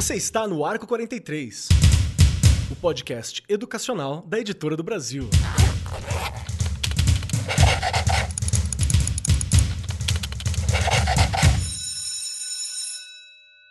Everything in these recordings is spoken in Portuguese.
Você está no Arco 43, o podcast educacional da Editora do Brasil.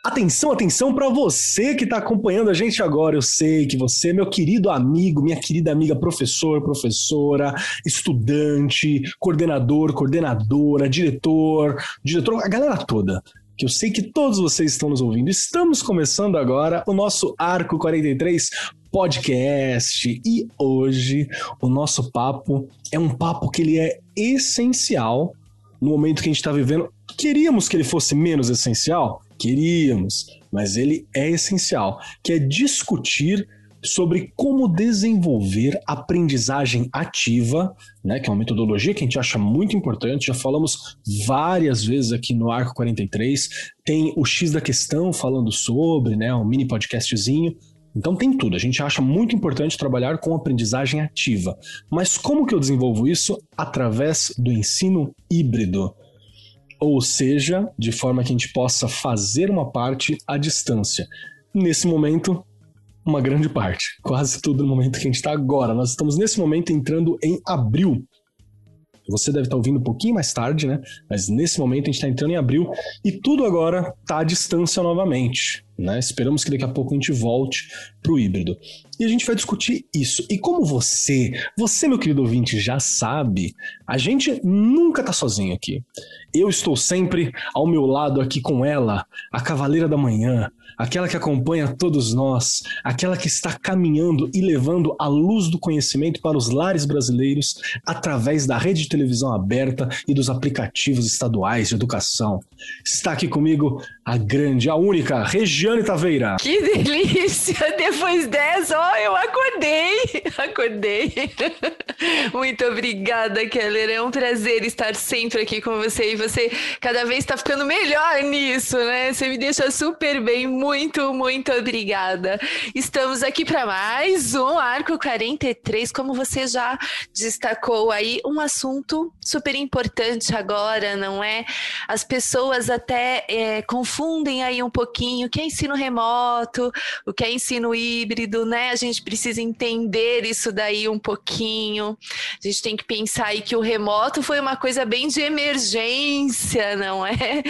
Atenção, atenção para você que está acompanhando a gente agora. Eu sei que você, meu querido amigo, minha querida amiga professor, professora, estudante, coordenador, coordenadora, diretor, diretor, a galera toda que eu sei que todos vocês estão nos ouvindo. Estamos começando agora o nosso Arco 43 podcast e hoje o nosso papo é um papo que ele é essencial no momento que a gente está vivendo. Queríamos que ele fosse menos essencial? Queríamos, mas ele é essencial, que é discutir sobre como desenvolver aprendizagem ativa, né, que é uma metodologia que a gente acha muito importante. Já falamos várias vezes aqui no Arco 43. Tem o X da questão falando sobre, né, um mini podcastzinho. Então tem tudo. A gente acha muito importante trabalhar com aprendizagem ativa. Mas como que eu desenvolvo isso? Através do ensino híbrido. Ou seja, de forma que a gente possa fazer uma parte à distância. Nesse momento, uma grande parte, quase tudo no momento que a gente está agora. Nós estamos nesse momento entrando em abril. Você deve estar ouvindo um pouquinho mais tarde, né? Mas nesse momento a gente está entrando em abril e tudo agora está à distância novamente. Né? Esperamos que daqui a pouco a gente volte para o híbrido. E a gente vai discutir isso. E como você, você, meu querido ouvinte, já sabe, a gente nunca está sozinho aqui. Eu estou sempre ao meu lado aqui com ela, a Cavaleira da Manhã, aquela que acompanha todos nós, aquela que está caminhando e levando a luz do conhecimento para os lares brasileiros através da rede de televisão aberta e dos aplicativos estaduais de educação. Está aqui comigo a grande, a única, Regiane Taveira. Que delícia! Depois dessa, ó, eu acordei! Acordei! Muito obrigada, Keller. É um prazer estar sempre aqui com você e você cada vez está ficando melhor nisso, né? Você me deixa super bem. Muito, muito obrigada. Estamos aqui para mais um Arco 43, como você já destacou aí, um assunto super importante agora, não é? As pessoas até é, confundem aí um pouquinho o que é ensino remoto, o que é ensino híbrido, né? A gente precisa entender isso daí um pouquinho. A gente tem que pensar aí que o remoto foi uma coisa bem de emergência, não é?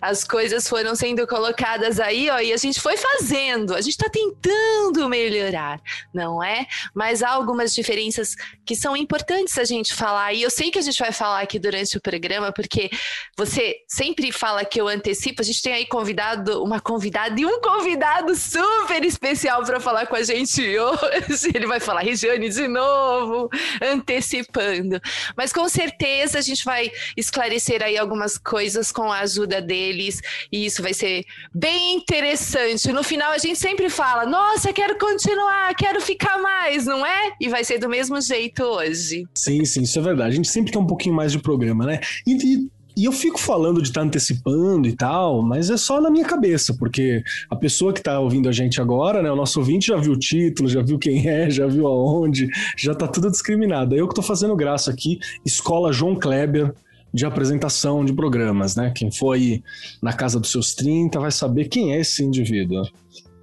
As coisas foram sendo colocadas aí, ó, e a gente foi fazendo, a gente está tentando melhorar, não é? Mas há algumas diferenças que são importantes a gente falar, e eu sei que a gente vai falar aqui durante o programa, porque você sempre fala que eu antecipo, a gente tem aí convidado, uma convidada e um convidado super especial para falar com a gente hoje. Ele vai falar Regiane de novo, antecipando. Mas com certeza a gente vai esclarecer aí algumas coisas com a ajuda deles, e isso vai ser bem interessante. No final a gente sempre fala: "Nossa, quero continuar, quero ficar mais", não é? E vai ser do mesmo jeito hoje. Sim, sim, isso é verdade. A gente sempre quer um pouquinho mais de programa, né? E, e e eu fico falando de estar tá antecipando e tal, mas é só na minha cabeça, porque a pessoa que está ouvindo a gente agora, né, o nosso ouvinte já viu o título, já viu quem é, já viu aonde, já tá tudo discriminado. Eu que tô fazendo graça aqui, Escola João Kleber, de apresentação de programas, né? Quem foi na casa dos seus 30 vai saber quem é esse indivíduo.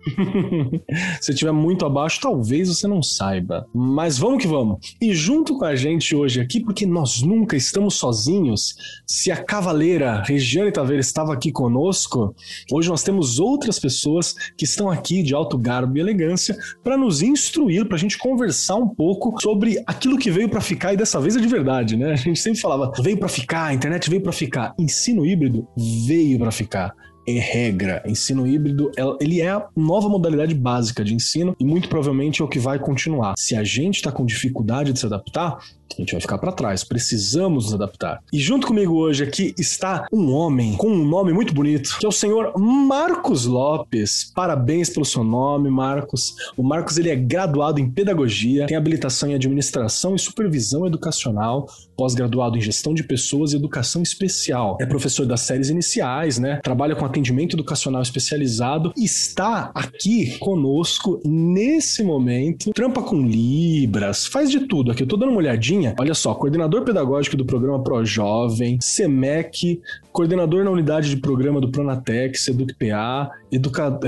Se estiver muito abaixo, talvez você não saiba. Mas vamos que vamos. E junto com a gente hoje aqui, porque nós nunca estamos sozinhos, se a cavaleira Regiane Taveira estava aqui conosco, hoje nós temos outras pessoas que estão aqui de alto garbo e elegância para nos instruir, para a gente conversar um pouco sobre aquilo que veio para ficar e dessa vez é de verdade, né? A gente sempre falava, veio para ficar, a internet veio para ficar, ensino híbrido veio para ficar é regra. Ensino híbrido, ele é a nova modalidade básica de ensino e muito provavelmente é o que vai continuar. Se a gente está com dificuldade de se adaptar, a gente vai ficar para trás. Precisamos nos adaptar. E junto comigo hoje aqui está um homem com um nome muito bonito, que é o senhor Marcos Lopes. Parabéns pelo seu nome, Marcos. O Marcos ele é graduado em pedagogia, tem habilitação em administração e supervisão educacional, pós-graduado em gestão de pessoas e educação especial. É professor das séries iniciais, né? Trabalha com atendimento educacional especializado e está aqui conosco nesse momento. Trampa com libras, faz de tudo aqui. Eu tô dando uma olhadinha Olha só, coordenador pedagógico do programa Pro Jovem, SEMEC, coordenador na unidade de programa do Pronatex, EducPA,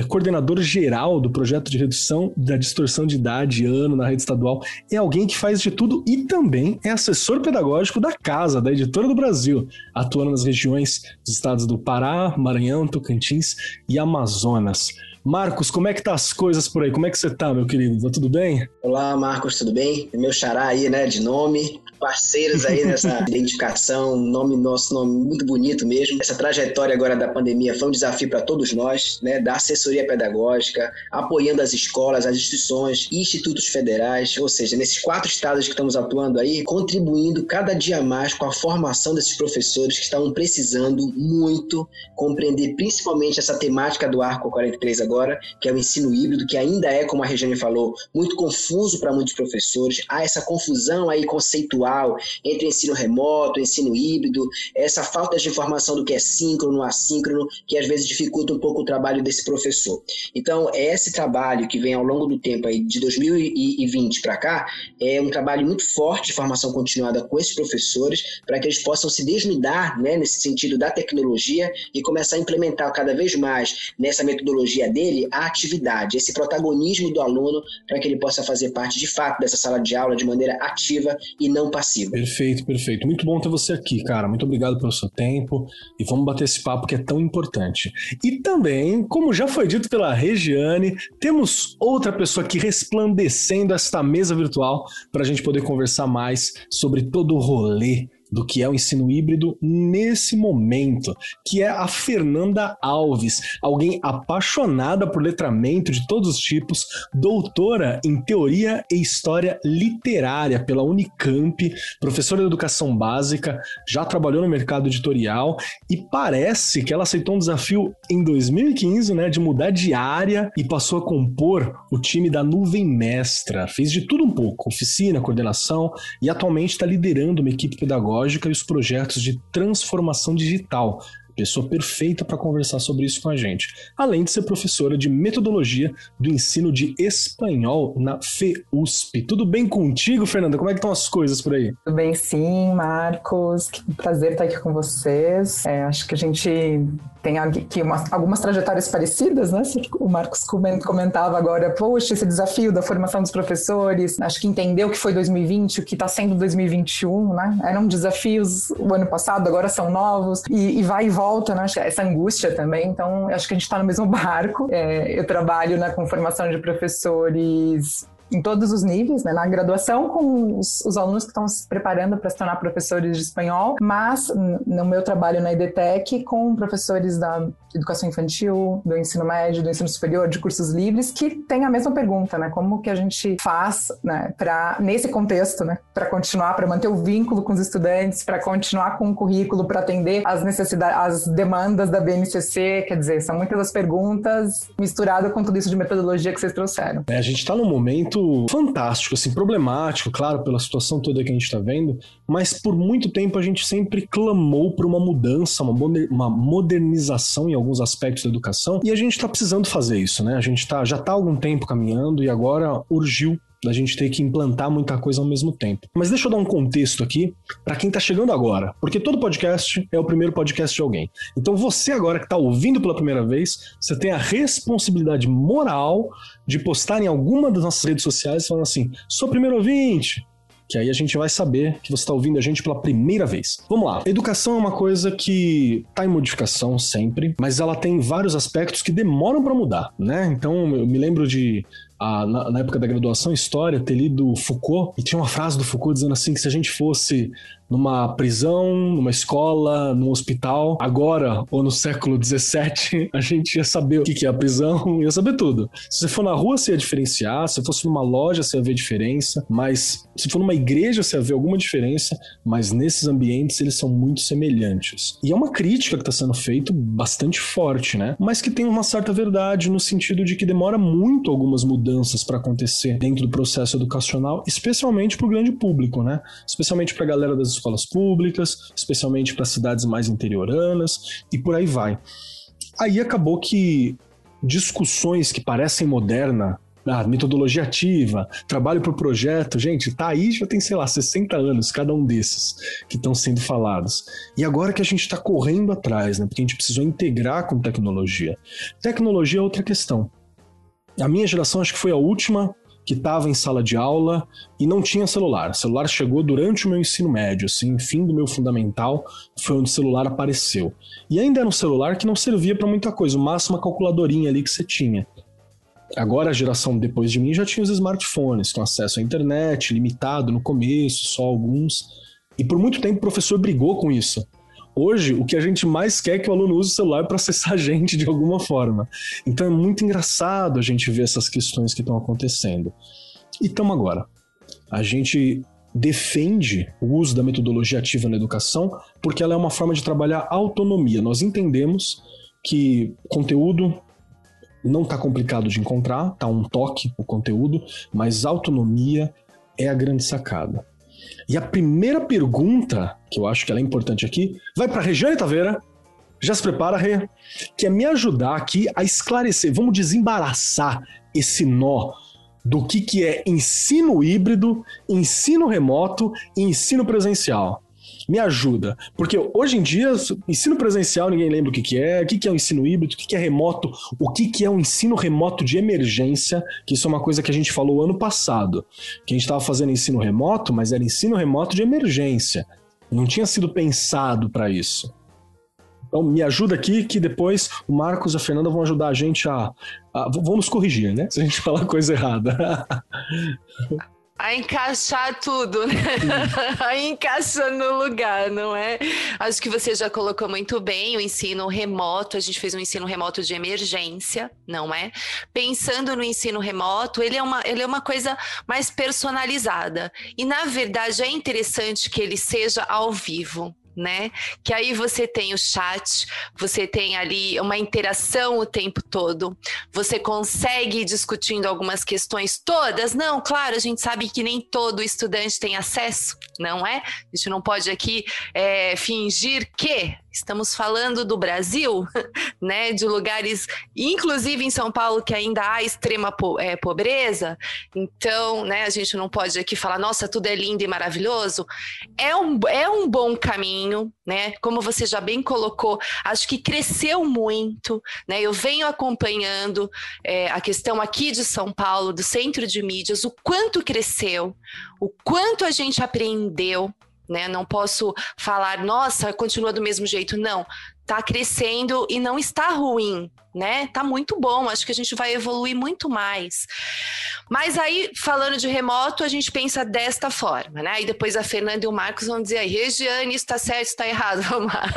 coordenador geral do projeto de redução da distorção de idade ano na rede estadual. É alguém que faz de tudo e também é assessor pedagógico da casa, da editora do Brasil, atuando nas regiões dos estados do Pará, Maranhão, Tocantins e Amazonas. Marcos, como é que tá as coisas por aí? Como é que você tá, meu querido? Tá tudo bem? Olá, Marcos, tudo bem? Meu xará aí, né, de nome parceiros aí nessa identificação, nome nosso nome muito bonito mesmo. Essa trajetória agora da pandemia foi um desafio para todos nós, né, da assessoria pedagógica, apoiando as escolas, as instituições, institutos federais, ou seja, nesses quatro estados que estamos atuando aí, contribuindo cada dia mais com a formação desses professores que estavam precisando muito compreender principalmente essa temática do Arco 43 agora, que é o ensino híbrido, que ainda é, como a Regiane falou, muito confuso para muitos professores. Há essa confusão aí conceitual entre ensino remoto, ensino híbrido, essa falta de informação do que é síncrono, assíncrono, que às vezes dificulta um pouco o trabalho desse professor. Então, esse trabalho que vem ao longo do tempo aí, de 2020 para cá, é um trabalho muito forte de formação continuada com esses professores, para que eles possam se desnudar né, nesse sentido da tecnologia e começar a implementar cada vez mais nessa metodologia dele a atividade, esse protagonismo do aluno, para que ele possa fazer parte de fato dessa sala de aula de maneira ativa e não passiva. Perfeito, perfeito. Muito bom ter você aqui, cara. Muito obrigado pelo seu tempo e vamos bater esse papo que é tão importante. E também, como já foi dito pela Regiane, temos outra pessoa aqui resplandecendo esta mesa virtual para a gente poder conversar mais sobre todo o rolê do que é o ensino híbrido nesse momento, que é a Fernanda Alves, alguém apaixonada por letramento de todos os tipos, doutora em teoria e história literária pela Unicamp, professora de educação básica, já trabalhou no mercado editorial e parece que ela aceitou um desafio em 2015, né, de mudar de área e passou a compor o time da Nuvem Mestra. Fez de tudo um pouco, oficina, coordenação e atualmente está liderando uma equipe pedagógica tecnológica e os projetos de transformação digital. Pessoa perfeita para conversar sobre isso com a gente. Além de ser professora de metodologia do ensino de espanhol na FEUSP. Tudo bem contigo, Fernanda? Como é que estão as coisas por aí? Tudo bem, sim, Marcos. Que prazer estar aqui com vocês. É, acho que a gente tem aqui umas, algumas trajetórias parecidas, né? O Marcos comentava agora, poxa, esse desafio da formação dos professores, acho que entendeu que foi 2020, o que está sendo 2021, né? Eram desafios o ano passado, agora são novos, e, e vai e volta, né? Essa angústia também, então acho que a gente está no mesmo barco. É, eu trabalho né, com formação de professores em todos os níveis, né? na graduação com os, os alunos que estão se preparando para se tornar professores de espanhol, mas no meu trabalho na EDTEC com professores da educação infantil, do ensino médio, do ensino superior, de cursos livres, que tem a mesma pergunta, né? Como que a gente faz, né, para nesse contexto, né, para continuar, para manter o vínculo com os estudantes, para continuar com o currículo, para atender as necessidades, as demandas da BNCC, quer dizer, são muitas as perguntas misturadas com tudo isso de metodologia que vocês trouxeram. É, a gente está num momento fantástico, assim, problemático, claro, pela situação toda que a gente está vendo, mas por muito tempo a gente sempre clamou por uma mudança, uma modernização em alguns aspectos da educação, e a gente está precisando fazer isso, né? A gente tá, já está há algum tempo caminhando e agora urgiu da gente ter que implantar muita coisa ao mesmo tempo. Mas deixa eu dar um contexto aqui para quem está chegando agora, porque todo podcast é o primeiro podcast de alguém. Então você agora que está ouvindo pela primeira vez, você tem a responsabilidade moral de postar em alguma das nossas redes sociais falando assim: sou primeiro ouvinte, que aí a gente vai saber que você está ouvindo a gente pela primeira vez. Vamos lá. Educação é uma coisa que está em modificação sempre, mas ela tem vários aspectos que demoram para mudar, né? Então eu me lembro de a, na, na, época da graduação História, ter lido Foucault, e tinha uma frase do Foucault dizendo assim que se a gente fosse numa prisão, numa escola, num hospital, agora ou no século XVII, a gente ia saber o que é a prisão, ia saber tudo. Se você for na rua, você ia diferenciar, se fosse numa loja, você ia ver diferença, mas se for numa igreja, você ia ver alguma diferença, mas nesses ambientes eles são muito semelhantes. E é uma crítica que está sendo feita bastante forte, né? Mas que tem uma certa verdade no sentido de que demora muito algumas mudanças para acontecer dentro do processo educacional, especialmente para o grande público, né? Especialmente para a galera das escolas públicas, especialmente para cidades mais interioranas e por aí vai. Aí acabou que discussões que parecem moderna Ah, metodologia ativa, trabalho por projeto, gente, tá aí já tem, sei lá, 60 anos cada um desses que estão sendo falados. E agora que a gente está correndo atrás, né? Porque a gente precisou integrar com tecnologia. Tecnologia é outra questão. A minha geração acho que foi a última que estava em sala de aula e não tinha celular. O celular chegou durante o meu ensino médio, assim, fim do meu fundamental, foi onde o celular apareceu. E ainda era um celular que não servia para muita coisa, o máximo uma calculadorinha ali que você tinha. Agora a geração depois de mim já tinha os smartphones, com acesso à internet, limitado no começo, só alguns. E por muito tempo o professor brigou com isso. Hoje, o que a gente mais quer é que o aluno use o celular para acessar a gente de alguma forma. Então é muito engraçado a gente ver essas questões que estão acontecendo. E estamos agora. A gente defende o uso da metodologia ativa na educação porque ela é uma forma de trabalhar autonomia. Nós entendemos que conteúdo não está complicado de encontrar, tá um toque o conteúdo, mas autonomia é a grande sacada. E a primeira pergunta, que eu acho que ela é importante aqui, vai para Regiane Taveira. Já se prepara, Rê, que é me ajudar aqui a esclarecer, vamos desembaraçar esse nó do que, que é ensino híbrido, ensino remoto e ensino presencial me ajuda. Porque hoje em dia, ensino presencial, ninguém lembra o que, que é, o que, que é o ensino híbrido, o que, que é remoto, o que, que é o ensino remoto de emergência, que isso é uma coisa que a gente falou ano passado. Que a gente estava fazendo ensino remoto, mas era ensino remoto de emergência. Não tinha sido pensado para isso. Então, me ajuda aqui, que depois o Marcos e a Fernanda vão ajudar a gente a. a vão nos corrigir, né? Se a gente falar coisa errada. a encaixar tudo, né? a encaixar no lugar, não é? Acho que você já colocou muito bem o ensino remoto. A gente fez um ensino remoto de emergência, não é? Pensando no ensino remoto, ele é uma, ele é uma coisa mais personalizada. E, na verdade, é interessante que ele seja ao vivo né? Que aí você tem o chat, você tem ali uma interação o tempo todo, você consegue ir discutindo algumas questões todas. Não, claro, a gente sabe que nem todo estudante tem acesso, não é? A gente não pode aqui é, fingir que Estamos falando do Brasil, né, de lugares, inclusive em São Paulo, que ainda há extrema po é, pobreza. Então, né, a gente não pode aqui falar, nossa, tudo é lindo e maravilhoso. É um, é um bom caminho, né? Como você já bem colocou, acho que cresceu muito, né? Eu venho acompanhando é, a questão aqui de São Paulo, do centro de mídias, o quanto cresceu, o quanto a gente aprendeu, né? Não posso falar, nossa, continua do mesmo jeito. Não, está crescendo e não está ruim, né? Tá muito bom, acho que a gente vai evoluir muito mais. Mas aí, falando de remoto, a gente pensa desta forma, né? E depois a Fernanda e o Marcos vão dizer aí, Regiane, isso está certo, está errado, vamos lá.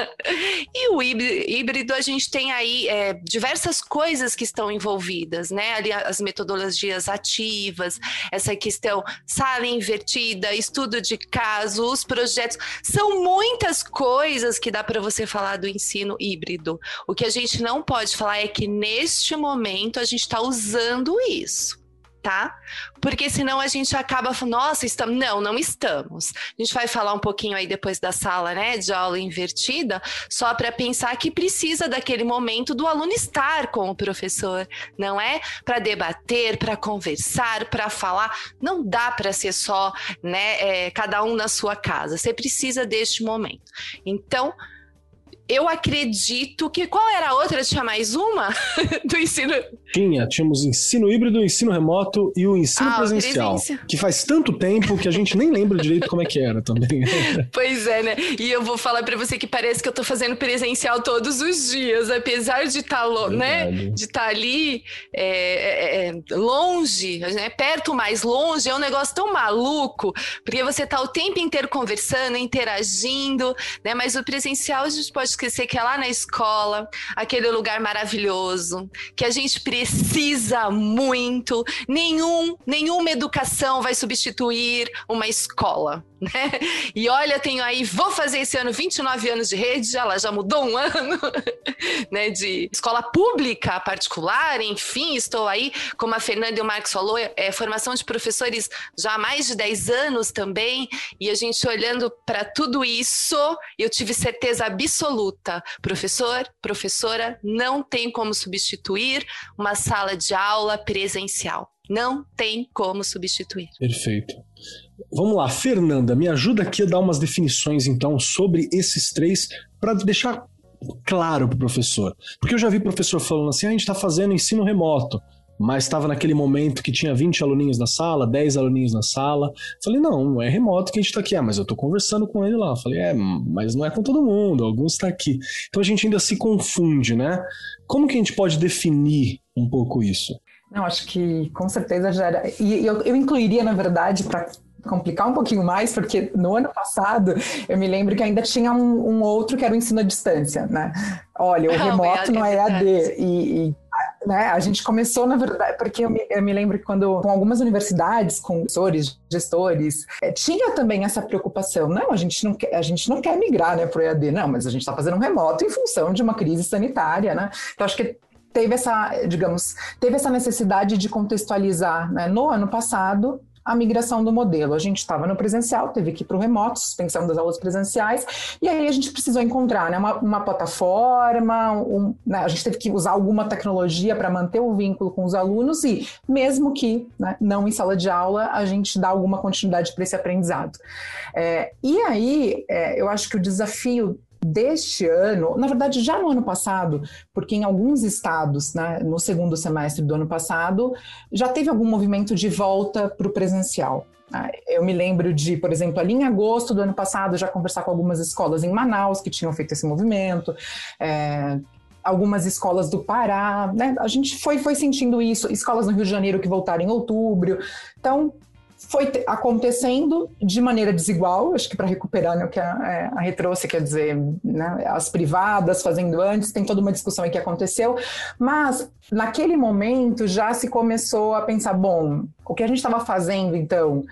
E o híbrido, a gente tem aí é, diversas coisas que estão envolvidas, né? Ali as metodologias ativas, essa questão sala invertida, estudo de caso, os projetos, são muitas coisas que dá para você falar do ensino híbrido. O que a gente não pode falar é que neste momento a gente está usando isso tá? Porque senão a gente acaba falando, nossa, estamos. Não, não estamos. A gente vai falar um pouquinho aí depois da sala, né, de aula invertida, só para pensar que precisa daquele momento do aluno estar com o professor, não é? Para debater, para conversar, para falar. Não dá para ser só, né, é, cada um na sua casa. Você precisa deste momento. Então, eu acredito que. Qual era a outra? Tinha mais uma? do ensino. Tinha, tínhamos ensino híbrido, ensino remoto e o ensino ah, presencial. Presença. Que faz tanto tempo que a gente nem lembra direito como é que era também. pois é, né? E eu vou falar para você que parece que eu tô fazendo presencial todos os dias, apesar de estar tá, né? de tá ali é, é, é, longe, né? perto mais longe, é um negócio tão maluco, porque você tá o tempo inteiro conversando, interagindo, né? Mas o presencial a gente pode esquecer que é lá na escola, aquele lugar maravilhoso, que a gente precisa muito. Nenhum, nenhuma educação vai substituir uma escola. Né? E olha, tenho aí, vou fazer esse ano 29 anos de rede, ela já mudou um ano, né? De escola pública, particular, enfim, estou aí, como a Fernanda e o Marcos falou, é formação de professores já há mais de 10 anos também, e a gente olhando para tudo isso, eu tive certeza absoluta, professor, professora, não tem como substituir uma sala de aula presencial. Não tem como substituir. Perfeito. Vamos lá, Fernanda, me ajuda aqui a dar umas definições então sobre esses três para deixar claro para o professor. Porque eu já vi professor falando assim: ah, a gente está fazendo ensino remoto mas estava naquele momento que tinha 20 aluninhos na sala, 10 aluninhos na sala. Falei, não, é remoto que a gente está aqui. Ah, mas eu estou conversando com ele lá. Falei, é, mas não é com todo mundo, alguns está aqui. Então a gente ainda se confunde, né? Como que a gente pode definir um pouco isso? Não, acho que com certeza já era. E eu, eu incluiria, na verdade, para complicar um pouquinho mais, porque no ano passado eu me lembro que ainda tinha um, um outro que era o ensino à distância, né? Olha, o remoto não é EAD. E, e né, a gente começou, na verdade, porque eu me, eu me, lembro que quando, com algumas universidades, com professores, gestores, é, tinha também essa preocupação. Não, a gente não quer, a gente não quer migrar né, para o EAD, não, mas a gente está fazendo um remoto em função de uma crise sanitária, né? Então, acho que teve essa, digamos, teve essa necessidade de contextualizar né, no ano passado a migração do modelo. A gente estava no presencial, teve que ir para o remoto, suspensão das aulas presenciais, e aí a gente precisou encontrar né, uma, uma plataforma, um, né, a gente teve que usar alguma tecnologia para manter o vínculo com os alunos e, mesmo que né, não em sala de aula, a gente dá alguma continuidade para esse aprendizado. É, e aí, é, eu acho que o desafio deste ano, na verdade já no ano passado, porque em alguns estados, né, no segundo semestre do ano passado, já teve algum movimento de volta para o presencial. Né. Eu me lembro de, por exemplo, ali em agosto do ano passado, já conversar com algumas escolas em Manaus que tinham feito esse movimento. É, algumas escolas do Pará, né? A gente foi, foi sentindo isso, escolas no Rio de Janeiro que voltaram em outubro. Então, foi acontecendo de maneira desigual, acho que para recuperar né, o que a, é, a retrouxe, quer dizer, né, as privadas fazendo antes, tem toda uma discussão aí que aconteceu, mas naquele momento já se começou a pensar, bom, o que a gente estava fazendo então,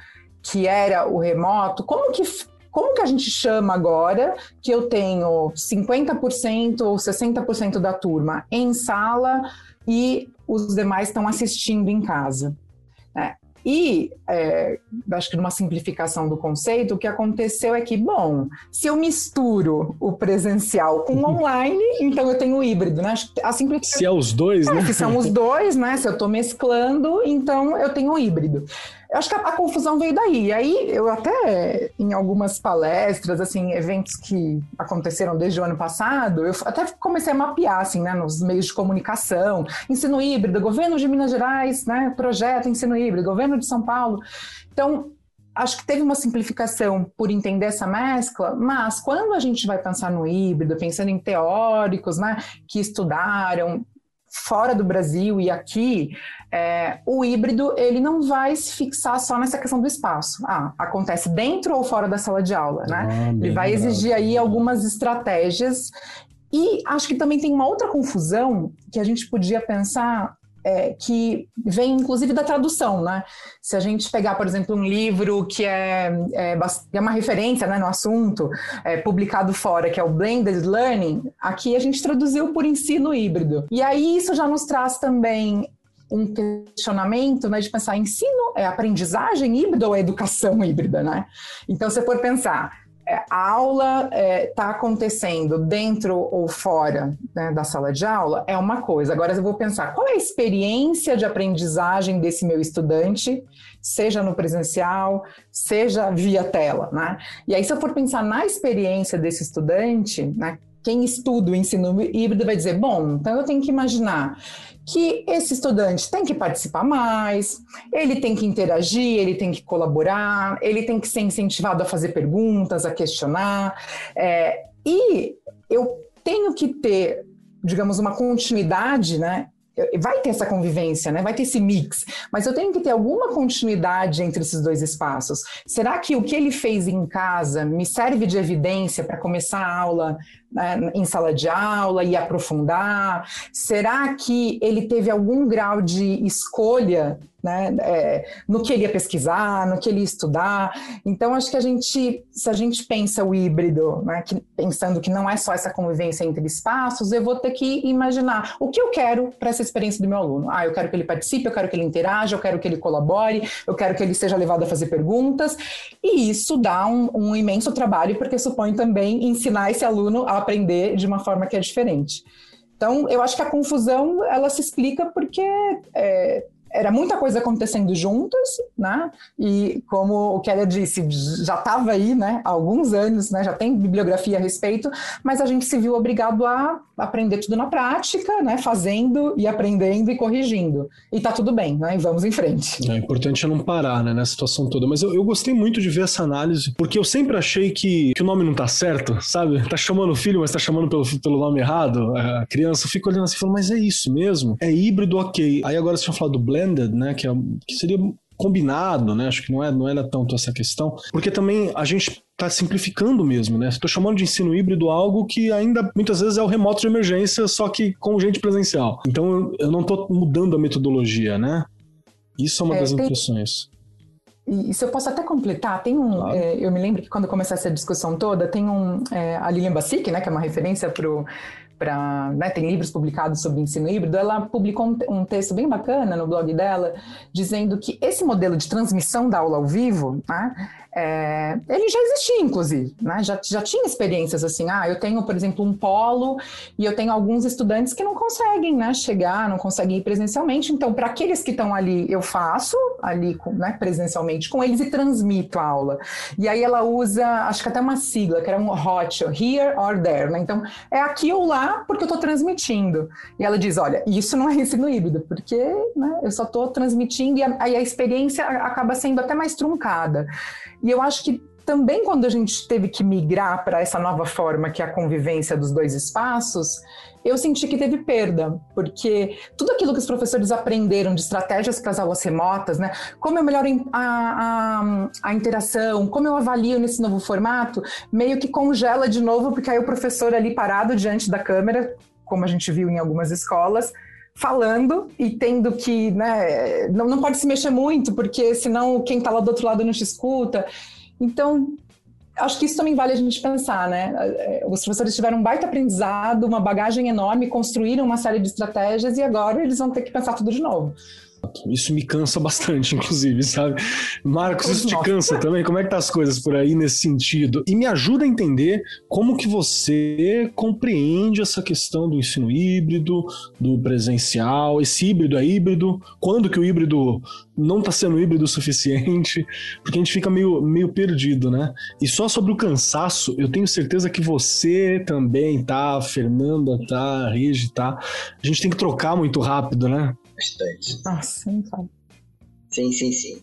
que era o remoto, como que como que a gente chama agora que eu tenho 50% ou 60% da turma em sala e os demais estão assistindo em casa? É, e é, acho que numa simplificação do conceito, o que aconteceu é que, bom, se eu misturo o presencial com o online, então eu tenho o híbrido, né? A simplificação... Se é os dois, é, né? Se são os dois, né? Se eu estou mesclando, então eu tenho o híbrido. Eu acho que a, a, confusão veio daí. E aí, eu até, em algumas palestras, assim, eventos que aconteceram desde o ano passado, eu até comecei a mapear, assim, né, nos meios de comunicação, ensino híbrido, governo de Minas Gerais, né, projeto ensino híbrido, governo de São Paulo. Então, acho que teve uma simplificação por entender essa mescla, mas quando a gente vai pensar no híbrido, pensando em teóricos, né, que estudaram fora do Brasil e aqui, é, o híbrido ele não vai se fixar só nessa questão do espaço. Ah, acontece dentro ou fora da sala de aula, né? Ah, ele vai exigir aí algumas estratégias e acho que também tem uma outra confusão que a gente podia pensar é, que vem inclusive da tradução, né? Se a gente pegar, por exemplo, um livro que é, é, é uma referência né, no assunto, é, publicado fora, que é o Blended Learning, aqui a gente traduziu por ensino híbrido. E aí isso já nos traz também um questionamento né, de pensar ensino é aprendizagem híbrida ou é educação híbrida, né? Então, se for pensar a aula está é, tá acontecendo dentro ou fora né, da sala de aula é uma coisa. Agora eu vou pensar qual é a experiência de aprendizagem desse meu estudante, seja no presencial, seja via tela, né? E aí se eu for pensar na experiência desse estudante, né, quem estuda o ensino híbrido vai dizer, bom, então eu tenho que imaginar que esse estudante tem que participar mais, ele tem que interagir, ele tem que colaborar, ele tem que ser incentivado a fazer perguntas, a questionar. É, e eu tenho que ter, digamos, uma continuidade, né? Vai ter essa convivência, né? Vai ter esse mix, mas eu tenho que ter alguma continuidade entre esses dois espaços. Será que o que ele fez em casa me serve de evidência para começar a aula né, em sala de aula e aprofundar? Será que ele teve algum grau de escolha né, é, no que ele ia pesquisar, no que ele ia estudar? Então, acho que a gente, se a gente pensa o híbrido, né, que, pensando que não é só essa convivência entre espaços, eu vou ter que imaginar o que eu quero para essa experiência do meu aluno. Ah, eu quero que ele participe, eu quero que ele interaja, eu quero que ele colabore, eu quero que ele seja levado a fazer perguntas, e isso dá um, um imenso trabalho, porque supõe também ensinar esse aluno a aprender de uma forma que é diferente. Então, eu acho que a confusão ela se explica porque é, era muita coisa acontecendo juntas, né? E como o Keller disse, já estava aí, né? Há alguns anos, né? Já tem bibliografia a respeito, mas a gente se viu obrigado a aprender tudo na prática, né? Fazendo e aprendendo e corrigindo. E tá tudo bem, né? E vamos em frente. É importante não parar, né? Nessa situação toda. Mas eu, eu gostei muito de ver essa análise, porque eu sempre achei que, que o nome não tá certo, sabe? Tá chamando o filho, mas tá chamando pelo, pelo nome errado. A criança fica olhando assim e falando, mas é isso mesmo? É híbrido, ok. Aí agora você tinha falado do blended, né? Que, é, que seria combinado, né? Acho que não, é, não era tanto essa questão, porque também a gente está simplificando mesmo, né? Estou chamando de ensino híbrido algo que ainda muitas vezes é o remoto de emergência, só que com gente presencial. Então eu não estou mudando a metodologia, né? Isso é uma é, das tem... impressões. E se eu posso até completar, tem um. Claro. É, eu me lembro que quando começou essa discussão toda, tem um. É, a Lilian Bassic, né, que é uma referência para para né, tem livros publicados sobre ensino híbrido, ela publicou um, um, texto bem bacana no blog dela, dizendo que esse modelo de transmissão da aula ao vivo, né, é, ele já existia, inclusive, né? já, já tinha experiências assim, ah, eu tenho, por exemplo, um polo e eu tenho alguns estudantes que não conseguem né, chegar, não conseguem ir presencialmente, então, para aqueles que estão ali, eu faço ali né, presencialmente com eles e transmito a aula. E aí ela usa, acho que até uma sigla, que era um hot, here or there, né? então, é aqui ou lá, porque eu estou transmitindo. E ela diz, olha, isso não é ensino híbrido, porque né, eu só estou transmitindo e aí a experiência acaba sendo até mais truncada. E eu acho que também quando a gente teve que migrar para essa nova forma que é a convivência dos dois espaços, eu senti que teve perda, porque tudo aquilo que os professores aprenderam de estratégias para as aulas remotas, né, como eu melhoro a, a, a, interação, como eu avalio nesse novo formato, meio que congela de novo, porque aí o professor ali parado diante da câmera, como a gente viu em algumas escolas, falando e tendo que, né, não, não pode se mexer muito, porque senão quem está lá do outro lado não te escuta. Então, acho que isso também vale a gente pensar, né? Os professores tiveram um baita aprendizado, uma bagagem enorme, construíram uma série de estratégias e agora eles vão ter que pensar tudo de novo. Isso me cansa bastante, inclusive, sabe? Marcos, isso te cansa também? Como é que tá as coisas por aí nesse sentido? E me ajuda a entender como que você compreende essa questão do ensino híbrido, do presencial, esse híbrido é híbrido, quando que o híbrido não tá sendo híbrido o suficiente, porque a gente fica meio, meio perdido, né? E só sobre o cansaço, eu tenho certeza que você também tá, a Fernanda tá, a Regi tá. A gente tem que trocar muito rápido, né? bastante. Nossa, não sabe. Sim, sim, sim.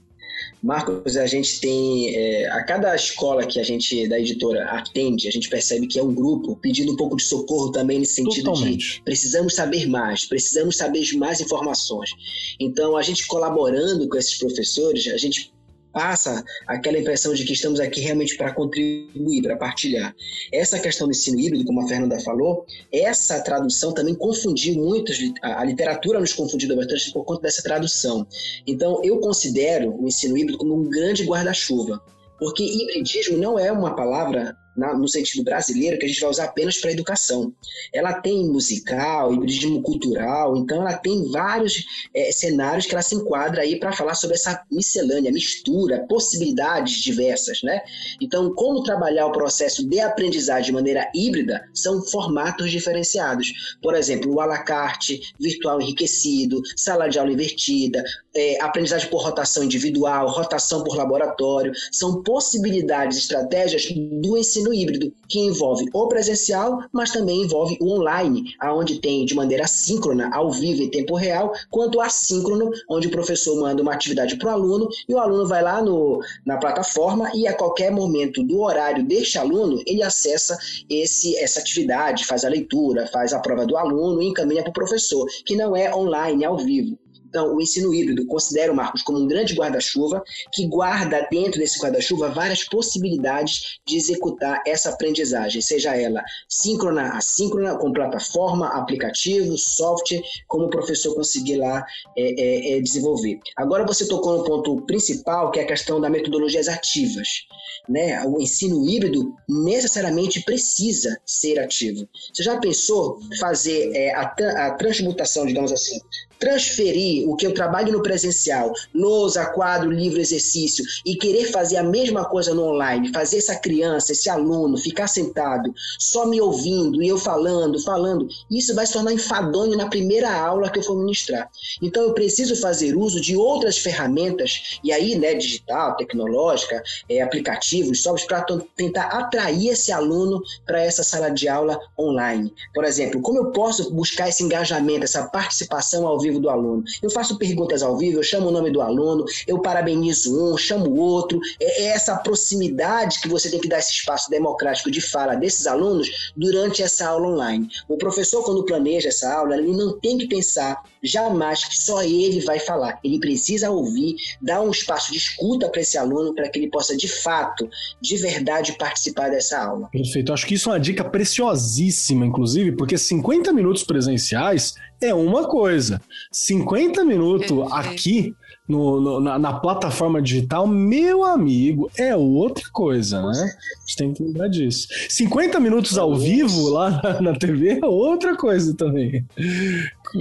Marcos, a gente tem. É, a cada escola que a gente, da editora, atende, a gente percebe que é um grupo pedindo um pouco de socorro também nesse sentido Totalmente. de precisamos saber mais, precisamos saber mais informações. Então, a gente colaborando com esses professores, a gente passa aquela impressão de que estamos aqui realmente para contribuir, para partilhar. Essa questão do ensino híbrido, como a Fernanda falou, essa tradução também confundiu muitos, a literatura nos confundiu bastante por conta dessa tradução. Então, eu considero o ensino híbrido como um grande guarda-chuva, porque hibridismo não é uma palavra na, no sentido brasileiro, que a gente vai usar apenas para educação. Ela tem musical, hibridismo cultural, então ela tem vários é, cenários que ela se enquadra aí para falar sobre essa miscelânea, mistura, possibilidades diversas, né? Então, como trabalhar o processo de aprendizagem de maneira híbrida são formatos diferenciados. Por exemplo, o à la carte, virtual enriquecido, sala de aula invertida, é, aprendizagem por rotação individual, rotação por laboratório, são possibilidades, estratégias do ensino híbrido, que envolve o presencial, mas também envolve o online, aonde tem de maneira síncrona, ao vivo em tempo real, quanto assíncrono, onde o professor manda uma atividade para o aluno e o aluno vai lá no, na plataforma e a qualquer momento do horário deste aluno, ele acessa esse, essa atividade, faz a leitura, faz a prova do aluno e encaminha para o professor, que não é online, ao vivo. Então, o ensino híbrido considera o Marcos como um grande guarda-chuva que guarda dentro desse guarda-chuva várias possibilidades de executar essa aprendizagem, seja ela síncrona, assíncrona, com plataforma, aplicativo, software, como o professor conseguir lá é, é, é, desenvolver. Agora você tocou no ponto principal, que é a questão das metodologias ativas. Né? O ensino híbrido necessariamente precisa ser ativo. Você já pensou fazer é, a, a transmutação, digamos assim, transferir o que eu trabalho no presencial, lousa, quadro, livro, exercício, e querer fazer a mesma coisa no online, fazer essa criança, esse aluno ficar sentado, só me ouvindo e eu falando, falando, isso vai se tornar enfadonho na primeira aula que eu for ministrar. Então eu preciso fazer uso de outras ferramentas, e aí, né, digital, tecnológica, é, aplicativos, softwares, para tentar atrair esse aluno para essa sala de aula online. Por exemplo, como eu posso buscar esse engajamento, essa participação ao vivo do aluno? Eu faço perguntas ao vivo, eu chamo o nome do aluno, eu parabenizo um, chamo o outro. É, é essa proximidade que você tem que dar esse espaço democrático de fala desses alunos durante essa aula online. O professor, quando planeja essa aula, ele não tem que pensar jamais que só ele vai falar. Ele precisa ouvir, dar um espaço de escuta para esse aluno para que ele possa, de fato, de verdade, participar dessa aula. Perfeito. Acho que isso é uma dica preciosíssima, inclusive, porque 50 minutos presenciais é uma coisa. 50 minutos aqui no, no na, na, plataforma digital, meu amigo, é outra coisa, né? A gente tem que lembrar disso. 50 minutos ao vivo lá na, na TV é outra coisa também.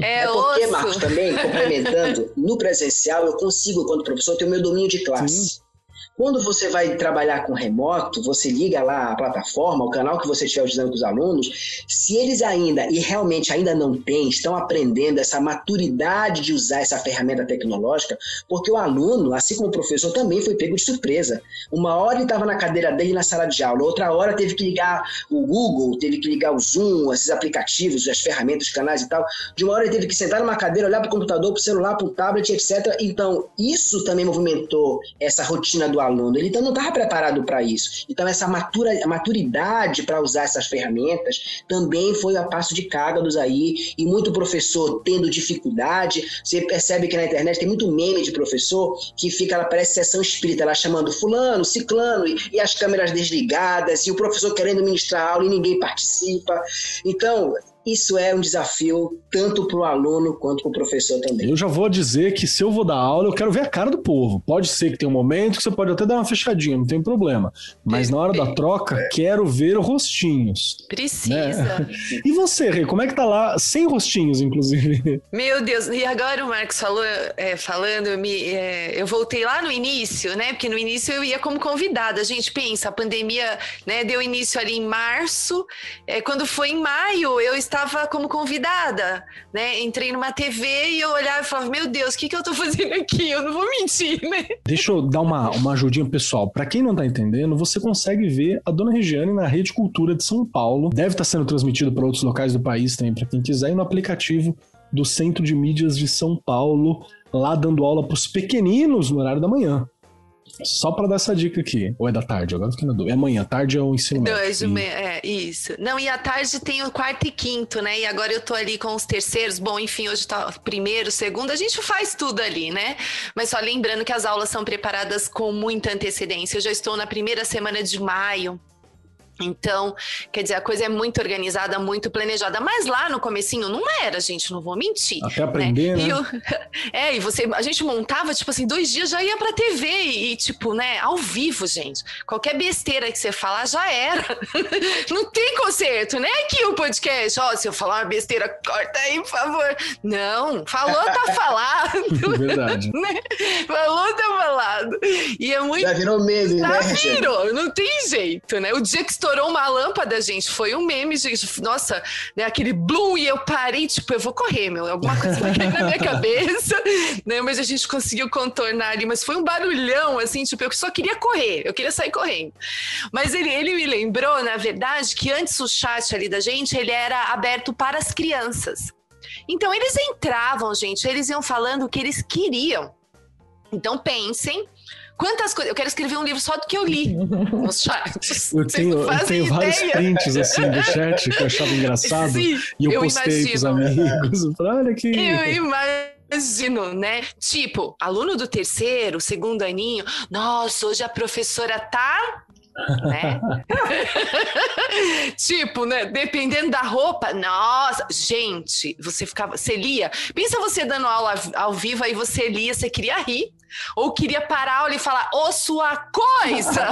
É, é porque, Marcos, também, complementando, no presencial eu consigo, quando professor, ter o meu domínio de classe. Sim. Quando você vai trabalhar com remoto, você liga lá a plataforma, o canal que você estiver utilizando com os alunos, se eles ainda, e realmente ainda não têm, estão aprendendo essa maturidade de usar essa ferramenta tecnológica, porque o aluno, assim como o professor, também foi pego de surpresa. Uma hora ele estava na cadeira dele na sala de aula, outra hora teve que ligar o Google, teve que ligar o Zoom, esses aplicativos, as ferramentas, os canais e tal. De uma hora ele teve que sentar numa cadeira, olhar para o computador, para o celular, para o tablet, etc. Então, isso também movimentou essa rotina do aluno. Ele então não estava preparado para isso. Então, essa matura, maturidade para usar essas ferramentas também foi a passo de cágados aí, e muito professor tendo dificuldade. Você percebe que na internet tem muito meme de professor que fica, ela parece sessão espírita, ela chamando fulano, ciclano, e, e as câmeras desligadas, e o professor querendo ministrar aula e ninguém participa. Então, isso é um desafio tanto para o aluno quanto para o professor também. Eu já vou dizer que se eu vou dar aula, eu quero ver a cara do povo. Pode ser que tenha um momento que você pode até dar uma fechadinha, não tem problema. Mas na hora da troca, é. quero ver rostinhos. Precisa. Né? E você, Rei, como é que tá lá sem rostinhos, inclusive? Meu Deus, e agora o Marcos falou, é, falando, eu, me, é, eu voltei lá no início, né? Porque no início eu ia como convidada. A gente pensa, a pandemia né, deu início ali em março. É, quando foi em maio, eu estava estava como convidada, né? Entrei numa TV e eu olhava e falava, meu Deus, o que, que eu tô fazendo aqui? Eu não vou mentir, né? Deixa eu dar uma, uma ajudinha pessoal. Para quem não tá entendendo, você consegue ver a Dona Regiane na Rede Cultura de São Paulo. Deve estar tá sendo transmitido para outros locais do país também, para quem quiser, e no aplicativo do Centro de Mídias de São Paulo, lá dando aula para os pequeninos no horário da manhã. Só para dar essa dica aqui. Ou é da tarde? Agora fiquei na dúvida. É amanhã, tarde é o ensino médio. Dois, é, isso. Não, e à tarde tem o quarto e quinto, né? E agora eu tô ali com os terceiros. Bom, enfim, hoje tá primeiro, segundo, a gente faz tudo ali, né? Mas só lembrando que as aulas são preparadas com muita antecedência. Eu já estou na primeira semana de maio. Então, quer dizer, a coisa é muito organizada, muito planejada. Mas lá no comecinho não era, gente, não vou mentir. Até aprender, né? né? E eu, é, e você, a gente montava, tipo assim, dois dias já ia pra TV e, tipo, né, ao vivo, gente. Qualquer besteira que você falar já era. não tem conserto, né? Aqui o podcast, ó, se eu falar uma besteira, corta aí, por favor. Não, falou, tá falado. Verdade. né? Falou, tá falado. E é muito... Já virou meme, já né? Já virou, não tem jeito, né? O dia que estourou uma lâmpada, gente. Foi um meme, gente. Nossa, né? Aquele bloom e eu parei, tipo, eu vou correr, meu. Alguma coisa vai cair na minha cabeça, né? Mas a gente conseguiu contornar ali. Mas foi um barulhão, assim, tipo, eu só queria correr. Eu queria sair correndo. Mas ele, ele me lembrou, na verdade, que antes o chat ali da gente, ele era aberto para as crianças. Então eles entravam, gente, eles iam falando o que eles queriam. Então pensem Quantas coisas. Eu quero escrever um livro só do que eu li nos chats. Eu tenho, eu tenho vários prints assim do chat que eu achava engraçado. Sim, e eu, eu postei pros amigos. Olha aqui. Eu imagino, né? Tipo, aluno do terceiro, segundo aninho, nossa, hoje a professora tá né? tipo, né? Dependendo da roupa, nossa, gente, você ficava, você lia. Pensa você dando aula ao vivo aí você lia, você queria rir. Ou queria parar a aula e falar, ô sua coisa!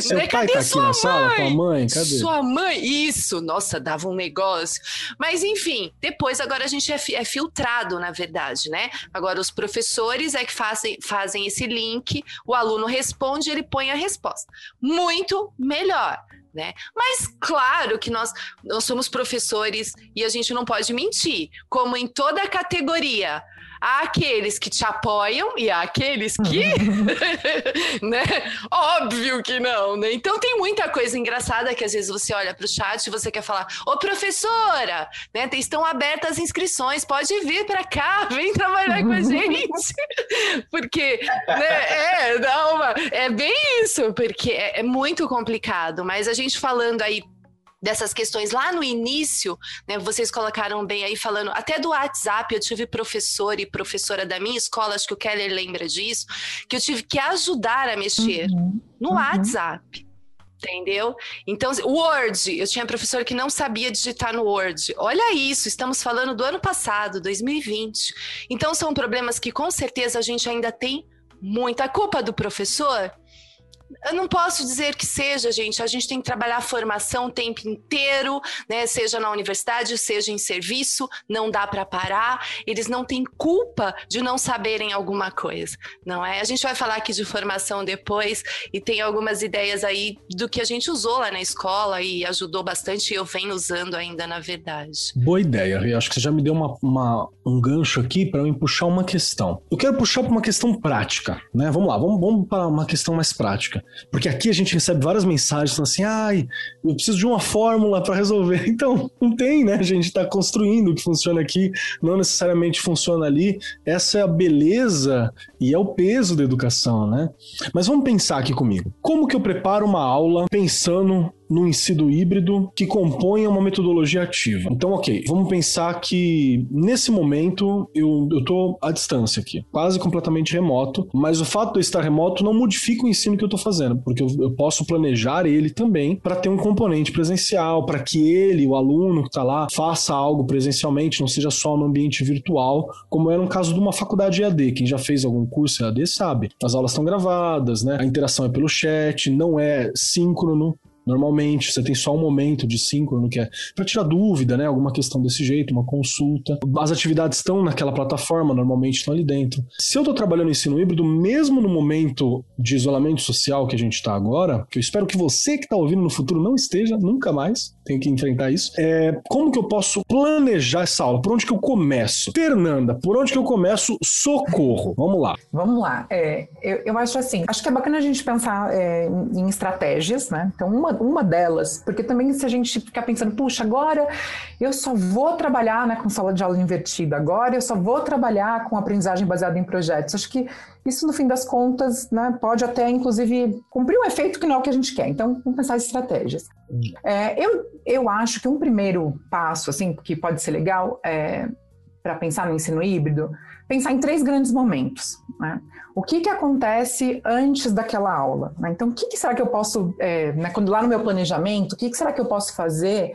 Seu né? pai Cadê tá na mãe? mãe? Cadê? Sua mãe? Isso! Nossa, dava um negócio. Mas enfim, depois agora a gente é, é filtrado, na verdade, né? Agora os professores é que fazem, fazem esse link, o aluno responde, ele põe a resposta. Muito melhor né? Mas claro que nós, nós somos professores e a gente não pode mentir, como em toda categoria. Há aqueles que te apoiam e há aqueles que. né? Óbvio que não, né? Então tem muita coisa engraçada que às vezes você olha para o chat e você quer falar: Ô professora, né? Estão abertas as inscrições, pode vir para cá, vem trabalhar com a gente. porque, né? É, dá uma... é bem isso, porque é, é muito complicado, mas a gente falando aí dessas questões lá no início, né, vocês colocaram bem aí falando até do WhatsApp, eu tive professor e professora da minha escola, acho que o Keller lembra disso, que eu tive que ajudar a mexer uhum, no uhum. WhatsApp. Entendeu? Então, Word, eu tinha professor que não sabia digitar no Word. Olha isso, estamos falando do ano passado, 2020. Então, são problemas que com certeza a gente ainda tem muita culpa do professor eu não posso dizer que seja, gente. A gente tem que trabalhar a formação o tempo inteiro, né? Seja na universidade, seja em serviço, não dá para parar. Eles não têm culpa de não saberem alguma coisa, não é? A gente vai falar aqui de formação depois e tem algumas ideias aí do que a gente usou lá na escola e ajudou bastante e eu venho usando ainda, na verdade. Boa ideia, eu acho que você já me deu uma, uma um gancho aqui para eu puxar uma questão. Eu quero puxar para uma questão prática, né? Vamos lá, vamos, vamos para uma questão mais prática. Porque aqui a gente recebe várias mensagens falando assim: ai, eu preciso de uma fórmula para resolver. Então, não tem, né? A gente está construindo o que funciona aqui, não necessariamente funciona ali. Essa é a beleza e é o peso da educação, né? Mas vamos pensar aqui comigo. Como que eu preparo uma aula pensando no ensino híbrido que compõe uma metodologia ativa. Então, ok, vamos pensar que nesse momento eu, tô à distância aqui, quase completamente remoto, mas o fato de eu estar remoto não modifica o ensino que eu estou fazendo, porque eu, eu, posso planejar ele também para ter um componente presencial, para que ele, o aluno que está lá, faça algo presencialmente, não seja só no ambiente virtual, como era no caso de uma faculdade EAD. Quem já fez algum curso EAD sabe. As aulas estão gravadas, né? A interação é pelo chat, não é síncrono, Normalmente, você tem só um momento de síncrono que é para tirar dúvida, né? Alguma questão desse jeito, uma consulta. As atividades estão naquela plataforma, normalmente estão ali dentro. Se eu estou trabalhando ensino híbrido, mesmo no momento de isolamento social que a gente está agora, que eu espero que você que está ouvindo no futuro não esteja, nunca mais, tem que enfrentar isso. É, como que eu posso planejar essa aula? Por onde que eu começo? Fernanda, por onde que eu começo? Socorro. Vamos lá. Vamos lá. É, eu, eu acho assim, acho que é bacana a gente pensar é, em estratégias, né? Então, uma uma, uma delas, porque também se a gente ficar pensando, puxa, agora eu só vou trabalhar né, com sala de aula invertida, agora eu só vou trabalhar com aprendizagem baseada em projetos. Acho que isso, no fim das contas, né, pode até, inclusive, cumprir um efeito que não é o que a gente quer. Então, vamos pensar em estratégias. É, eu, eu acho que um primeiro passo, assim, que pode ser legal é, para pensar no ensino híbrido, pensar em três grandes momentos. Né? O que, que acontece antes daquela aula? Né? Então, o que, que, será que eu posso, é, né, quando lá no meu planejamento, o que, que será que eu posso fazer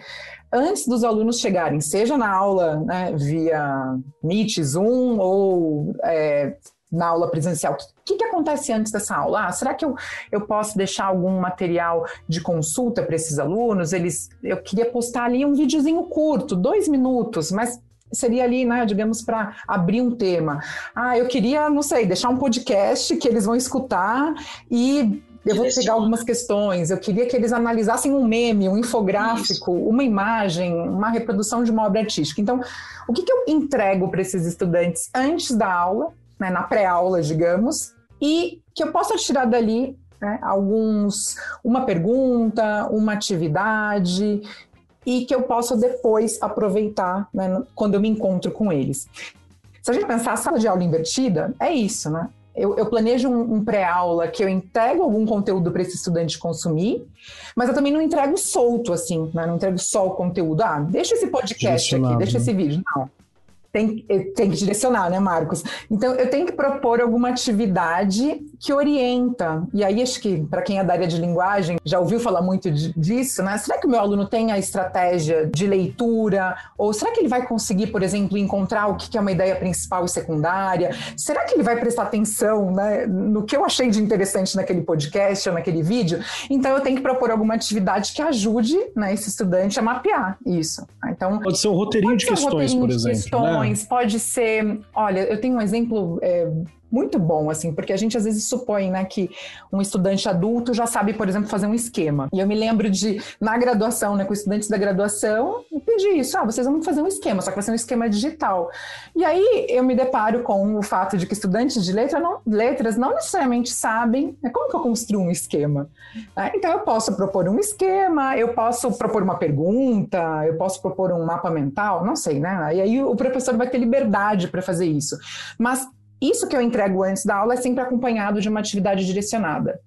antes dos alunos chegarem, seja na aula né, via Meet, Zoom ou é, na aula presencial. O que, que acontece antes dessa aula? Ah, será que eu, eu posso deixar algum material de consulta para esses alunos? Eles, eu queria postar ali um videozinho curto, dois minutos, mas seria ali, né, digamos, para abrir um tema. Ah, eu queria, não sei, deixar um podcast que eles vão escutar e eu vou pegar algumas questões. Eu queria que eles analisassem um meme, um infográfico, Isso. uma imagem, uma reprodução de uma obra artística. Então, o que, que eu entrego para esses estudantes antes da aula, né, na pré-aula, digamos, e que eu possa tirar dali né, alguns, uma pergunta, uma atividade e que eu possa depois aproveitar né, quando eu me encontro com eles. Se a gente pensar a sala de aula invertida, é isso, né? Eu, eu planejo um, um pré-aula que eu entrego algum conteúdo para esse estudante consumir, mas eu também não entrego solto, assim, né? Não entrego só o conteúdo. Ah, deixa esse podcast aqui, deixa esse vídeo. Não. Tem, tem que direcionar, né, Marcos? Então, eu tenho que propor alguma atividade que orienta. E aí, acho que, para quem é da área de linguagem, já ouviu falar muito disso, né? Será que o meu aluno tem a estratégia de leitura? Ou será que ele vai conseguir, por exemplo, encontrar o que é uma ideia principal e secundária? Será que ele vai prestar atenção né, no que eu achei de interessante naquele podcast ou naquele vídeo? Então, eu tenho que propor alguma atividade que ajude né, esse estudante a mapear isso. Então, pode ser um roteirinho de questões, um roteirinho por exemplo. De questões, né? Pode ser. Olha, eu tenho um exemplo. É, muito bom, assim, porque a gente às vezes supõe, né, que um estudante adulto já sabe, por exemplo, fazer um esquema. E eu me lembro de, na graduação, né, com estudantes da graduação, eu pedi isso, ah, vocês vão fazer um esquema, só que vai ser um esquema digital. E aí eu me deparo com o fato de que estudantes de letra não, letras não necessariamente sabem né, como que eu construo um esquema. Né? Então eu posso propor um esquema, eu posso propor uma pergunta, eu posso propor um mapa mental, não sei, né? E aí o professor vai ter liberdade para fazer isso. Mas isso que eu entrego antes da aula é sempre acompanhado de uma atividade direcionada.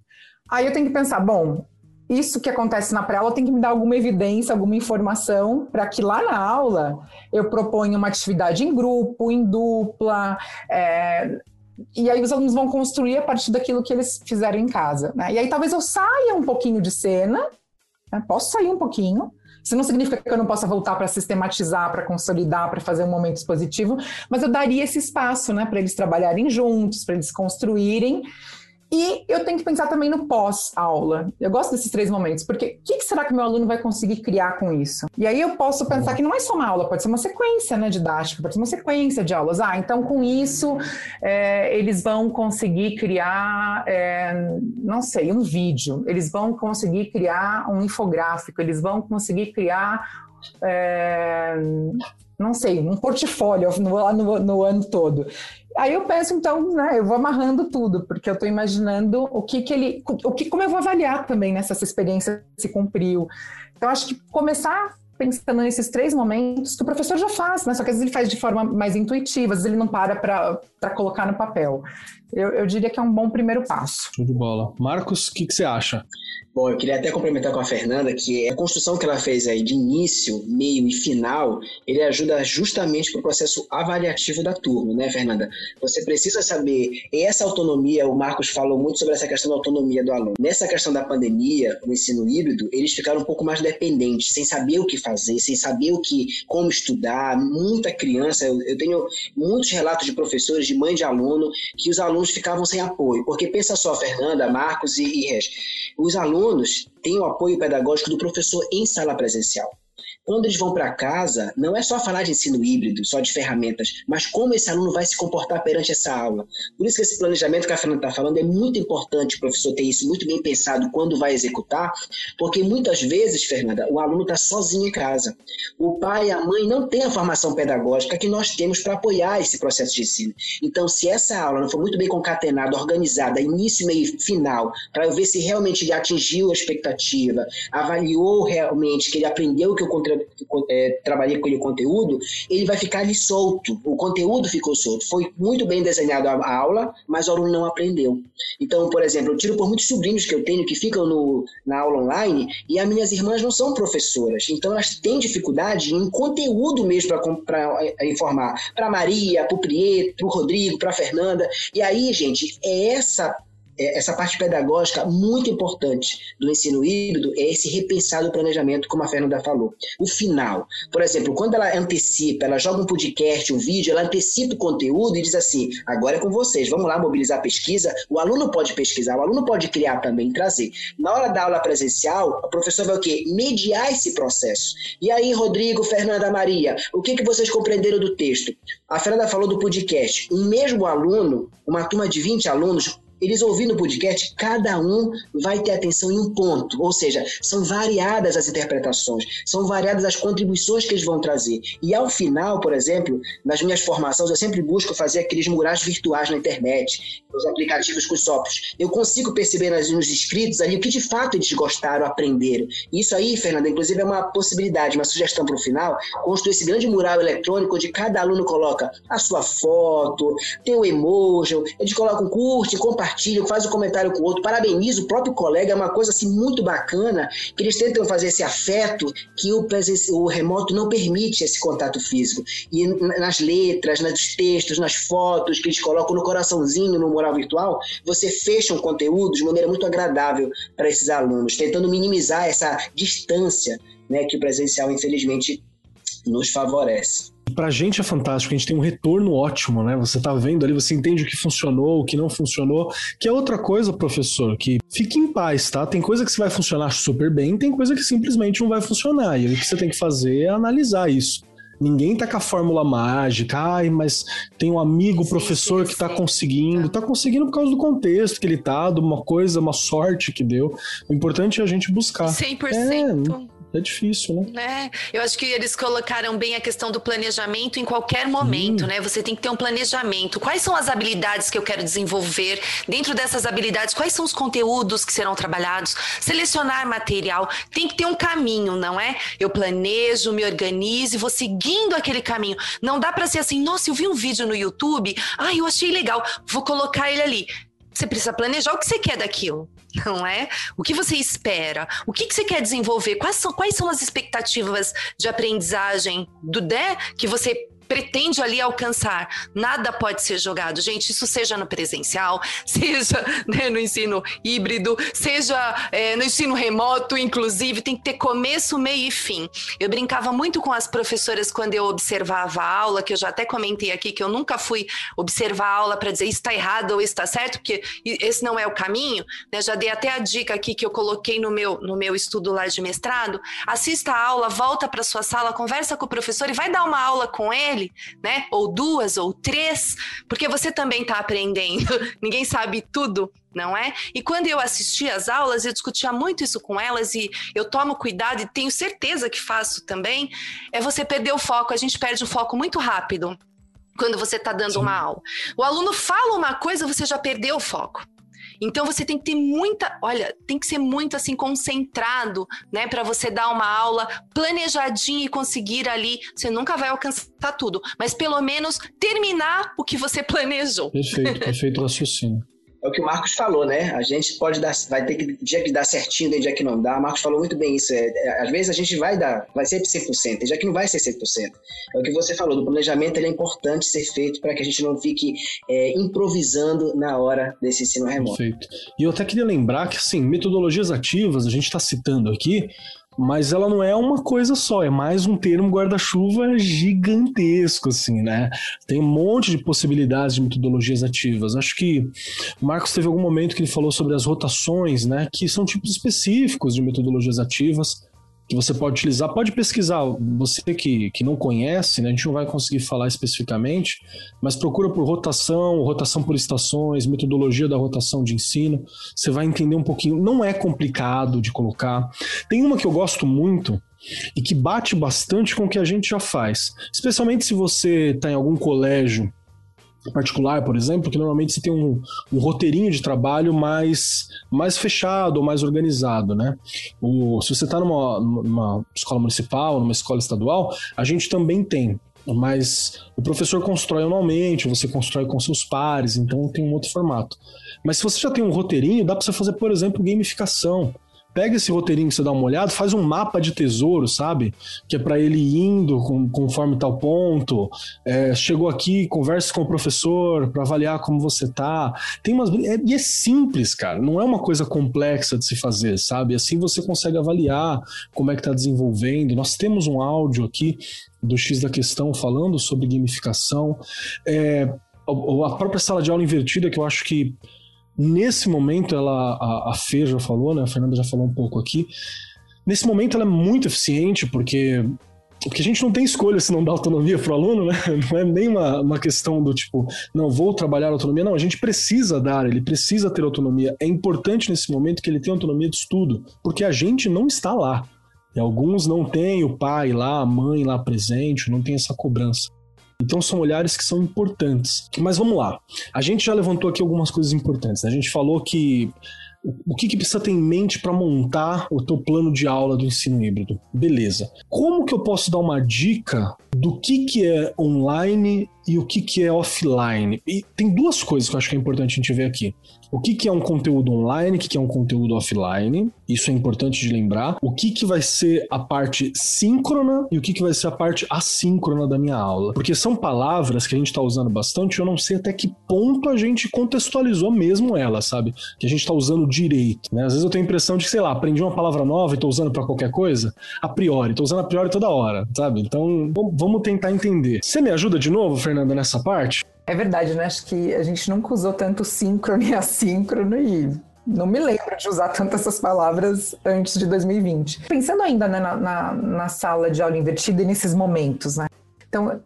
Aí eu tenho que pensar, bom, isso que acontece na pré-aula tem que me dar alguma evidência, alguma informação, para que lá na aula eu proponha uma atividade em grupo, em dupla, é, e aí os alunos vão construir a partir daquilo que eles fizeram em casa. Né? E aí talvez eu saia um pouquinho de cena, né? posso sair um pouquinho, isso não significa que eu não possa voltar para sistematizar, para consolidar, para fazer um momento expositivo, mas eu daria esse espaço né, para eles trabalharem juntos, para eles construírem e eu tenho que pensar também no pós-aula. Eu gosto desses três momentos, porque o que, será que meu aluno vai conseguir criar com isso? E aí eu posso pensar que não é só uma aula, pode ser uma sequência né, didática, pode ser uma sequência de aulas. Ah, então com isso é, eles vão conseguir criar, é, não sei, um vídeo, eles vão conseguir criar um infográfico, eles vão conseguir criar. É, não sei, um portfólio no, no, no ano todo. Aí eu penso, então, né, eu vou amarrando tudo, porque eu estou imaginando o que, que ele. O que, como eu vou avaliar também nessa né, experiência se cumpriu. Então, acho que começar pensando nesses três momentos que o professor já faz, né? Só que às vezes ele faz de forma mais intuitiva, às vezes ele não para para colocar no papel. Eu, eu, diria que é um bom primeiro passo. Show de bola. Marcos, o que, que você acha? Bom, eu queria até complementar com a Fernanda que a construção que ela fez aí de início, meio e final, ele ajuda justamente para o processo avaliativo da turma, né, Fernanda? Você precisa saber essa autonomia, o Marcos falou muito sobre essa questão da autonomia do aluno. Nessa questão da pandemia, o ensino híbrido, eles ficaram um pouco mais dependentes, sem saber o que fazer, sem saber o que, como estudar. Muita criança, eu, eu tenho muitos relatos de professores, de mãe de aluno, que os alunos ficavam sem apoio. Porque pensa só, Fernanda, Marcos e, Regi, os alunos têm o apoio pedagógico do professor em sala presencial. Quando eles vão para casa, não é só falar de ensino híbrido, só de ferramentas, mas como esse aluno vai se comportar perante essa aula. Por isso que esse planejamento que a Fernanda está falando é muito importante o professor ter isso muito bem pensado quando vai executar, porque muitas vezes, Fernanda, o aluno está sozinho em casa. O pai e a mãe não têm a formação pedagógica que nós temos para apoiar esse processo de ensino. Então, se essa aula não for muito bem concatenada, organizada, início, meio e final, para eu ver se realmente ele atingiu a expectativa, avaliou realmente que ele aprendeu o que eu é, trabalhei com ele conteúdo, ele vai ficar ali solto. O conteúdo ficou solto. Foi muito bem desenhado a aula, mas o aluno não aprendeu. Então, por exemplo, eu tiro por muitos sobrinhos que eu tenho que ficam no, na aula online e as minhas irmãs não são professoras. Então, elas têm dificuldade em conteúdo mesmo para é, informar. Para Maria, para o Prieto, para o Rodrigo, para Fernanda. E aí, gente, é essa essa parte pedagógica muito importante do ensino híbrido é esse repensar do planejamento, como a Fernanda falou. O final. Por exemplo, quando ela antecipa, ela joga um podcast, um vídeo, ela antecipa o conteúdo e diz assim: agora é com vocês, vamos lá mobilizar a pesquisa. O aluno pode pesquisar, o aluno pode criar também, trazer. Na hora da aula presencial, o professor vai o quê? Mediar esse processo. E aí, Rodrigo, Fernanda, Maria, o que, que vocês compreenderam do texto? A Fernanda falou do podcast. Um mesmo aluno, uma turma de 20 alunos, eles ouvindo o podcast, cada um vai ter atenção em um ponto, ou seja, são variadas as interpretações, são variadas as contribuições que eles vão trazer. E ao final, por exemplo, nas minhas formações, eu sempre busco fazer aqueles murais virtuais na internet, nos aplicativos com softwares. Eu consigo perceber nos inscritos ali o que de fato eles gostaram, aprenderam. Isso aí, Fernanda, inclusive é uma possibilidade, uma sugestão para o final, construir esse grande mural eletrônico onde cada aluno coloca a sua foto, tem o emoji, eles colocam curte, compartilha compartilha, faz um comentário com o outro, parabeniza o próprio colega, é uma coisa assim muito bacana, que eles tentam fazer esse afeto que o, o remoto não permite esse contato físico. E nas letras, nos textos, nas fotos que eles colocam no coraçãozinho no moral virtual, você fecha um conteúdo de maneira muito agradável para esses alunos, tentando minimizar essa distância né, que o presencial, infelizmente, nos favorece. Pra gente é fantástico, a gente tem um retorno ótimo, né? Você tá vendo ali, você entende o que funcionou, o que não funcionou, que é outra coisa, professor, que fique em paz, tá? Tem coisa que você vai funcionar super bem, tem coisa que simplesmente não vai funcionar. E o que você tem que fazer é analisar isso. Ninguém tá com a fórmula mágica, ai, mas tem um amigo sim, professor sim, que tá sim. conseguindo. Tá conseguindo por causa do contexto que ele tá, de uma coisa, uma sorte que deu. O importante é a gente buscar. 100%. É, é difícil, né? É, eu acho que eles colocaram bem a questão do planejamento em qualquer momento, hum. né? Você tem que ter um planejamento. Quais são as habilidades que eu quero desenvolver? Dentro dessas habilidades, quais são os conteúdos que serão trabalhados? Selecionar material. Tem que ter um caminho, não é? Eu planejo, me organizo e vou seguindo aquele caminho. Não dá para ser assim, nossa, eu vi um vídeo no YouTube, ah, eu achei legal, vou colocar ele ali. Você precisa planejar o que você quer daquilo não é? O que você espera? O que, que você quer desenvolver? Quais são, quais são as expectativas de aprendizagem do DE que você pretende ali alcançar. Nada pode ser jogado, gente. Isso seja no presencial, seja né, no ensino híbrido, seja é, no ensino remoto, inclusive, tem que ter começo, meio e fim. Eu brincava muito com as professoras quando eu observava a aula, que eu já até comentei aqui que eu nunca fui observar a aula para dizer está errado ou está certo, porque esse não é o caminho. Né? Já dei até a dica aqui que eu coloquei no meu, no meu estudo lá de mestrado. Assista a aula, volta para sua sala, conversa com o professor e vai dar uma aula com ele ele, né? Ou duas, ou três, porque você também está aprendendo. Ninguém sabe tudo, não é? E quando eu assistia às aulas, eu discutia muito isso com elas e eu tomo cuidado e tenho certeza que faço também. É você perder o foco. A gente perde o foco muito rápido quando você está dando Sim. uma aula. O aluno fala uma coisa, você já perdeu o foco. Então você tem que ter muita, olha, tem que ser muito assim concentrado, né, para você dar uma aula planejadinha e conseguir ali, você nunca vai alcançar tudo, mas pelo menos terminar o que você planejou. Perfeito, perfeito raciocínio é o que o Marcos falou, né? A gente pode dar, vai ter que dia que dar certinho, tem dia que não dá. O Marcos falou muito bem isso. É, é, às vezes a gente vai dar, vai ser 100%, tem dia que não vai ser 100%. É o que você falou, do planejamento ele é importante ser feito para que a gente não fique é, improvisando na hora desse ensino remoto. Perfeito. E eu até queria lembrar que, assim, metodologias ativas, a gente está citando aqui, mas ela não é uma coisa só, é mais um termo guarda-chuva gigantesco, assim, né? Tem um monte de possibilidades de metodologias ativas. Acho que o Marcos teve algum momento que ele falou sobre as rotações, né? Que são tipos específicos de metodologias ativas que você pode utilizar. Pode pesquisar, você que, que não conhece, né, a gente não vai conseguir falar especificamente, mas procura por rotação, rotação por estações, metodologia da rotação de ensino, você vai entender um pouquinho. Não é complicado de colocar. Tem uma que eu gosto muito, e que bate bastante com o que a gente já faz. Especialmente se você está em algum colégio particular, por exemplo, que normalmente você tem um, um roteirinho de trabalho mais, mais fechado ou mais organizado, né? O, se você está numa, numa escola municipal, numa escola estadual, a gente também tem mas o professor constrói anualmente, você constrói com seus pares, então tem um outro formato. Mas se você já tem um roteirinho, dá para você fazer, por exemplo, gamificação pega esse roteirinho que você dá uma olhada, faz um mapa de tesouro, sabe? Que é para ele indo com, conforme tal ponto. É, chegou aqui, converse com o professor para avaliar como você tá. Tem umas é, e é simples, cara. Não é uma coisa complexa de se fazer, sabe? Assim você consegue avaliar como é que tá desenvolvendo. Nós temos um áudio aqui do X da questão falando sobre gamificação. É, a própria sala de aula invertida que eu acho que Nesse momento, ela, a, a Fê já falou, né? A Fernanda já falou um pouco aqui. Nesse momento, ela é muito eficiente, porque porque a gente não tem escolha se não dá autonomia para o aluno, né? Não é nem uma, uma questão do tipo, não vou trabalhar autonomia, não, a gente precisa dar, ele precisa ter autonomia. É importante nesse momento que ele tenha autonomia de estudo, porque a gente não está lá. E alguns não têm o pai lá, a mãe lá presente, não tem essa cobrança. Então são olhares que são importantes. Mas vamos lá. A gente já levantou aqui algumas coisas importantes. Né? A gente falou que o que, que precisa ter em mente para montar o teu plano de aula do ensino híbrido? Beleza. Como que eu posso dar uma dica do que, que é online e o que, que é offline. E tem duas coisas que eu acho que é importante a gente ver aqui. O que, que é um conteúdo online, o que, que é um conteúdo offline, isso é importante de lembrar. O que, que vai ser a parte síncrona e o que, que vai ser a parte assíncrona da minha aula. Porque são palavras que a gente está usando bastante, eu não sei até que ponto a gente contextualizou mesmo ela, sabe? Que a gente está usando direito. Né? Às vezes eu tenho a impressão de sei lá, aprendi uma palavra nova e estou usando para qualquer coisa, a priori, estou usando a priori toda hora, sabe? Então vamos tentar entender. Você me ajuda de novo, Fernanda, nessa parte? É verdade, né? Acho que a gente nunca usou tanto síncrono e assíncrono e não me lembro de usar tantas essas palavras antes de 2020. Pensando ainda né, na, na, na, sala de aula invertida e nesses momentos, né? Então,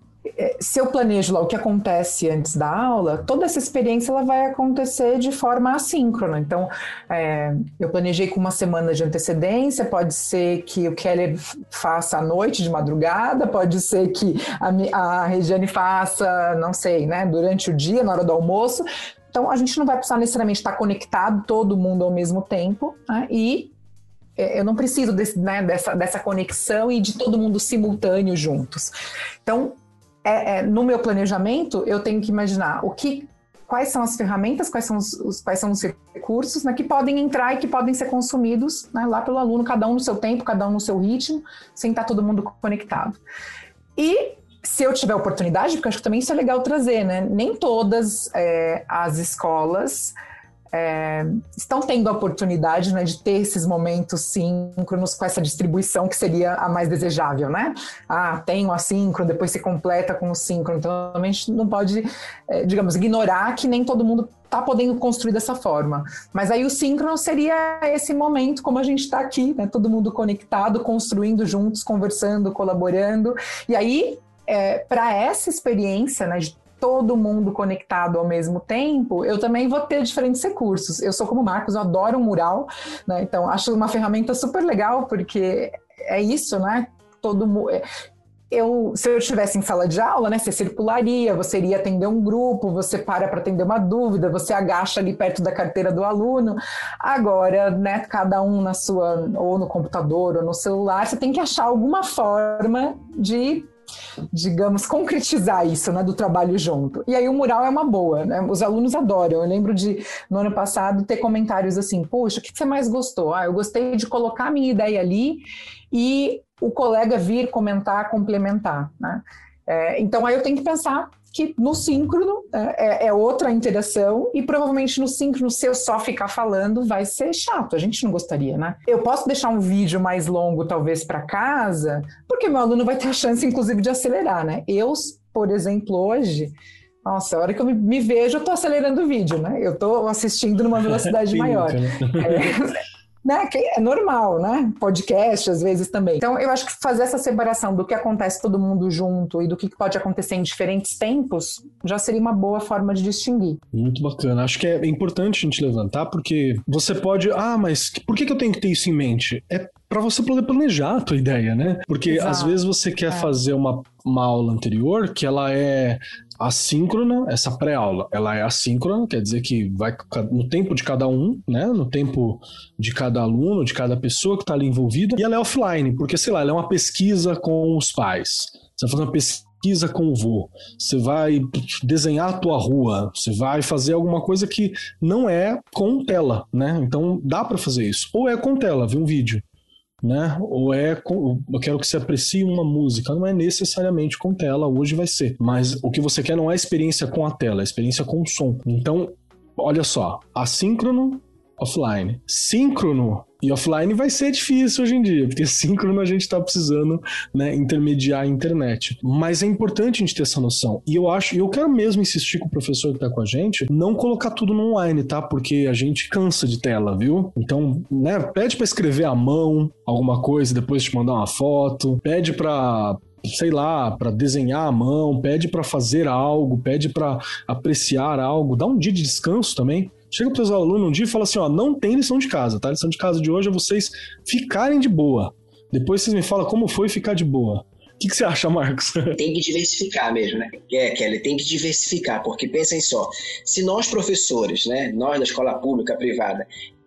se eu planejo lá o que acontece antes da aula, toda essa experiência ela vai acontecer de forma assíncrona. Então, é, eu planejei com uma semana de antecedência, pode ser que o Keller faça à noite, de madrugada, pode ser que a, a Regiane faça, não sei, né, durante o dia, na hora do almoço. Então, a gente não vai precisar necessariamente estar conectado todo mundo ao mesmo tempo, né, e é, eu não preciso desse, né, dessa, dessa conexão e de todo mundo simultâneo juntos. Então, é, é, no meu planejamento, eu tenho que imaginar o que, quais são as ferramentas, quais são os, os quais são os recursos né, que podem entrar e que podem ser consumidos né, lá pelo aluno, cada um no seu tempo, cada um no seu ritmo, sem estar todo mundo conectado. E se eu tiver oportunidade, porque acho que também isso é legal trazer, né? Nem todas é, as escolas é, estão tendo a oportunidade né, de ter esses momentos síncronos com essa distribuição que seria a mais desejável, né? Ah, tem o assíncrono, depois se completa com o síncrono. Então, a gente não pode, é, digamos, ignorar que nem todo mundo está podendo construir dessa forma. Mas aí o síncrono seria esse momento, como a gente está aqui, né? Todo mundo conectado, construindo juntos, conversando, colaborando. E aí, é, para essa experiência né, de todo mundo conectado ao mesmo tempo, eu também vou ter diferentes recursos. Eu sou como o Marcos, eu adoro mural, né? Então acho uma ferramenta super legal porque é isso, né? Todo mundo é, eu, se eu estivesse em sala de aula, né, você circularia, você iria atender um grupo, você para para atender uma dúvida, você agacha ali perto da carteira do aluno. Agora, né, cada um na sua, ou no computador ou no celular, você tem que achar alguma forma de digamos, concretizar isso, né, do trabalho junto. E aí o mural é uma boa, né? Os alunos adoram. Eu lembro de, no ano passado, ter comentários assim, poxa, o que você mais gostou? Ah, eu gostei de colocar a minha ideia ali e o colega vir comentar, complementar, né? É, então aí eu tenho que pensar que no síncrono é, é, é, outra interação e provavelmente no síncrono, se eu só ficar falando, vai ser chato. A gente não gostaria, né? Eu posso deixar um vídeo mais longo, talvez, para casa, porque meu aluno vai ter a chance, inclusive, de acelerar, né? Eu, por exemplo, hoje. Nossa, a hora que eu me, vejo, eu tô acelerando o vídeo, né? Eu tô assistindo numa velocidade maior. Né? É, né? Que é normal, né? Podcast, às vezes também. Então, eu acho que fazer essa separação do que acontece todo mundo junto e do que pode acontecer em diferentes tempos já seria uma boa forma de distinguir. Muito bacana. Acho que é importante a gente levantar, porque você pode. Ah, mas por que eu tenho que ter isso em mente? É para você poder planejar a tua ideia, né? Porque Exato. às vezes você quer é. fazer uma, uma aula anterior que ela é assíncrona, essa pré-aula, ela é assíncrona, quer dizer que vai no tempo de cada um, né? No tempo de cada aluno, de cada pessoa que está ali envolvida, e ela é offline, porque, sei lá, ela é uma pesquisa com os pais. Você vai fazer uma pesquisa com o vô, você vai desenhar a tua rua, você vai fazer alguma coisa que não é com tela, né? Então dá para fazer isso. Ou é com tela, ver um vídeo né? Ou é eu quero que você aprecie uma música, não é necessariamente com tela, hoje vai ser. Mas o que você quer não é a experiência com a tela, é a experiência com o som. Então, olha só, assíncrono, offline. Síncrono e offline vai ser difícil hoje em dia, porque síncrono a gente está precisando né, intermediar a internet. Mas é importante a gente ter essa noção. E eu acho, eu quero mesmo insistir com o professor que está com a gente, não colocar tudo no online, tá? Porque a gente cansa de tela, viu? Então, né, pede para escrever à mão alguma coisa, depois te mandar uma foto, pede para sei lá, para desenhar à mão, pede para fazer algo, pede para apreciar algo, dá um dia de descanso também. Chega para os alunos um dia e fala assim: ó, não tem lição de casa, tá? A lição de casa de hoje é vocês ficarem de boa. Depois vocês me falam como foi ficar de boa. O que, que você acha, Marcos? Tem que diversificar mesmo, né? É, Kelly, tem que diversificar, porque pensem só, se nós professores, né, nós da escola pública, privada,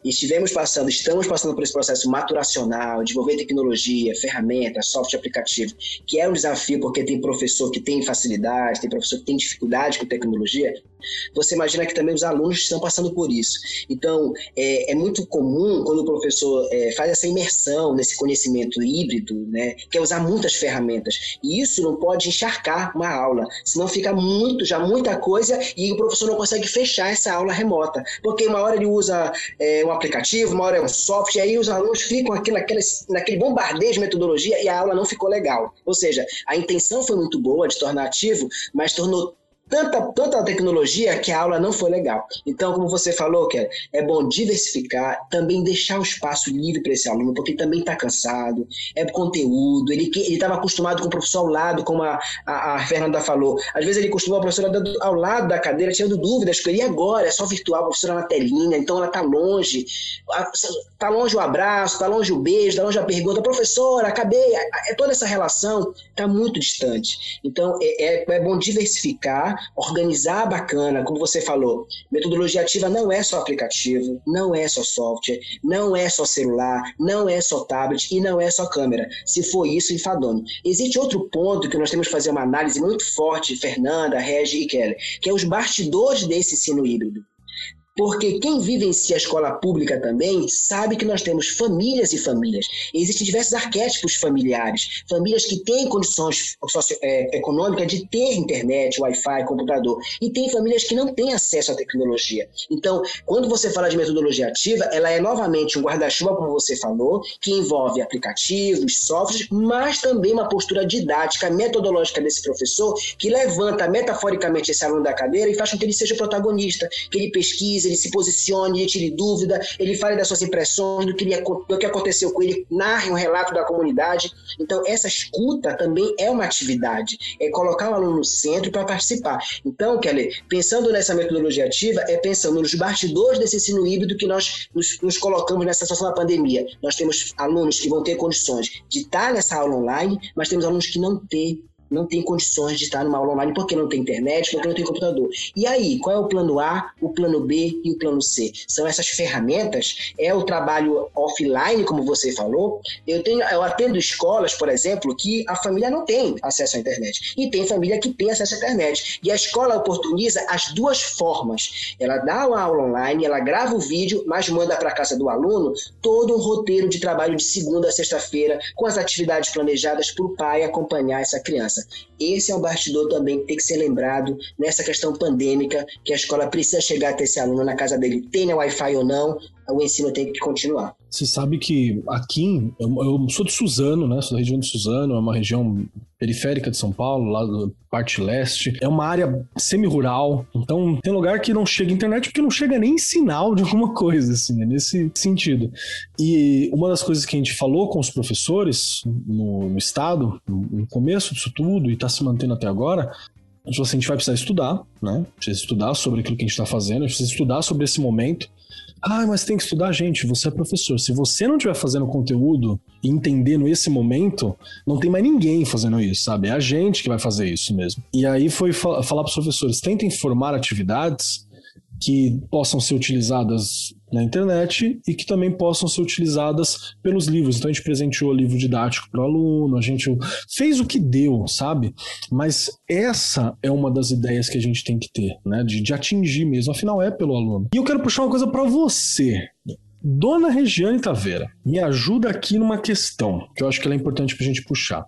estivemos passando, estamos passando por esse processo maturacional, desenvolver tecnologia, ferramentas, software aplicativo, que é um desafio porque tem professor que tem facilidade, tem professor que tem dificuldade com tecnologia, você imagina que também os alunos estão passando por isso. Então, é, é muito comum quando o professor é, faz essa imersão nesse conhecimento híbrido, né, que é usar muitas ferramentas. E isso não pode encharcar uma aula, senão fica muito, já muita coisa e o professor não consegue fechar essa aula remota. Porque uma hora ele usa é, um aplicativo, uma hora é um software, e aí os alunos ficam aqui naquele, bombardeio de metodologia e a aula não ficou legal. Ou seja, a intenção foi muito boa de tornar ativo, mas tornou tanta, tanta tecnologia que a aula não foi legal. Então, como você falou, que é bom diversificar, também deixar o espaço livre para esse aluno, porque também está cansado, é conteúdo, ele estava acostumado com o professor ao lado, como a, a, a Fernanda falou. Às vezes ele costumou a professora ao lado da cadeira, tirando dúvidas e agora? É só virtual, a professora na telinha, então ela está longe, está longe o abraço, está longe o beijo, está longe a pergunta, professora, acabei, é toda essa relação está muito distante. Então, é, é, é bom diversificar, organizar bacana, como você falou. Metodologia ativa não é só aplicativo, não é só software, não é só celular, não é só tablet e não é só câmera. Se for isso, enfadonho. Existe outro ponto que nós temos que fazer uma análise muito forte, Fernanda, Regi e Kelly, que é os bastidores desse ensino híbrido. Porque quem vivencia a escola pública também sabe que nós temos famílias e famílias. Existem diversos arquétipos familiares. Famílias que têm condições socioeconômicas é, de ter internet, Wi-Fi, computador. E tem famílias que não têm acesso à tecnologia. Então, quando você fala de metodologia ativa, ela é novamente um guarda-chuva, como você falou, que envolve aplicativos, softwares, mas também uma postura didática, metodológica desse professor, que levanta metaforicamente esse aluno da cadeira e faz com que ele seja protagonista, que ele pesquise ele se posicione, ele tire dúvida, ele fale das suas impressões, do que, ele, do que aconteceu com ele, narre um relato da comunidade. Então, essa escuta também é uma atividade, é colocar o aluno no centro para participar. Então, Kelly, pensando nessa metodologia ativa, é pensando nos bastidores desse ensino híbrido que nós nos, nos colocamos nessa situação da pandemia. Nós temos alunos que vão ter condições de estar nessa aula online, mas temos alunos que não têm não tem condições de estar numa aula online porque não tem internet, porque não tem computador. E aí, qual é o plano A, o plano B e o plano C? São essas ferramentas, é o trabalho offline, como você falou. Eu tenho, eu atendo escolas, por exemplo, que a família não tem acesso à internet e tem família que tem acesso à internet. E a escola oportuniza as duas formas. Ela dá uma aula online, ela grava o vídeo, mas manda para casa do aluno todo um roteiro de trabalho de segunda a sexta-feira com as atividades planejadas para o pai acompanhar essa criança. Esse é um bastidor também que tem que ser lembrado nessa questão pandêmica, que a escola precisa chegar até esse aluno na casa dele, tenha Wi-Fi ou não, o ensino tem que continuar. Você sabe que aqui, eu, eu, sou de Suzano, né? Sou da região de Suzano, é uma região periférica de São Paulo, lá da parte leste. É uma área semi-rural, então tem lugar que não chega internet porque não chega nem sinal de alguma coisa, assim, é nesse sentido. E uma das coisas que a gente falou com os professores no, no estado, no começo disso tudo, e está se mantendo até agora, assim, a gente vai precisar estudar, né? Precisa estudar sobre aquilo que a gente está fazendo, a gente precisa estudar sobre esse momento ah, mas tem que estudar, gente. Você é professor. Se você não estiver fazendo conteúdo e entendendo esse momento, não tem mais ninguém fazendo isso, sabe? É a gente que vai fazer isso mesmo. E aí foi falar para os professores: tentem formar atividades que possam ser utilizadas na internet e que também possam ser utilizadas pelos livros. Então a gente presenteou livro didático para o aluno, a gente fez o que deu, sabe? Mas essa é uma das ideias que a gente tem que ter, né? De, de atingir mesmo, afinal é pelo aluno. E eu quero puxar uma coisa para você. Dona Regiane Taveira, me ajuda aqui numa questão que eu acho que é importante para a gente puxar.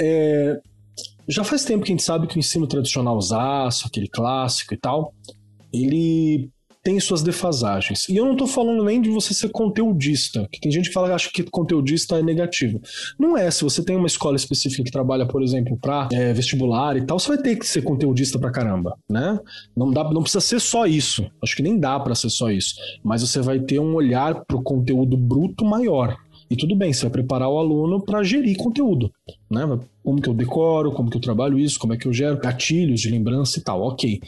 É, já faz tempo que a gente sabe que o ensino tradicional usaço, aquele clássico e tal, ele tem suas defasagens. E eu não estou falando nem de você ser conteudista, que tem gente que fala que acha que conteudista é negativo. Não é. Se você tem uma escola específica que trabalha, por exemplo, para é, vestibular e tal, você vai ter que ser conteudista pra caramba, né? Não, dá, não precisa ser só isso. Acho que nem dá para ser só isso. Mas você vai ter um olhar pro conteúdo bruto maior. E tudo bem, você vai preparar o aluno para gerir conteúdo, né? Como que eu decoro, como que eu trabalho isso, como é que eu gero gatilhos de lembrança e tal, ok.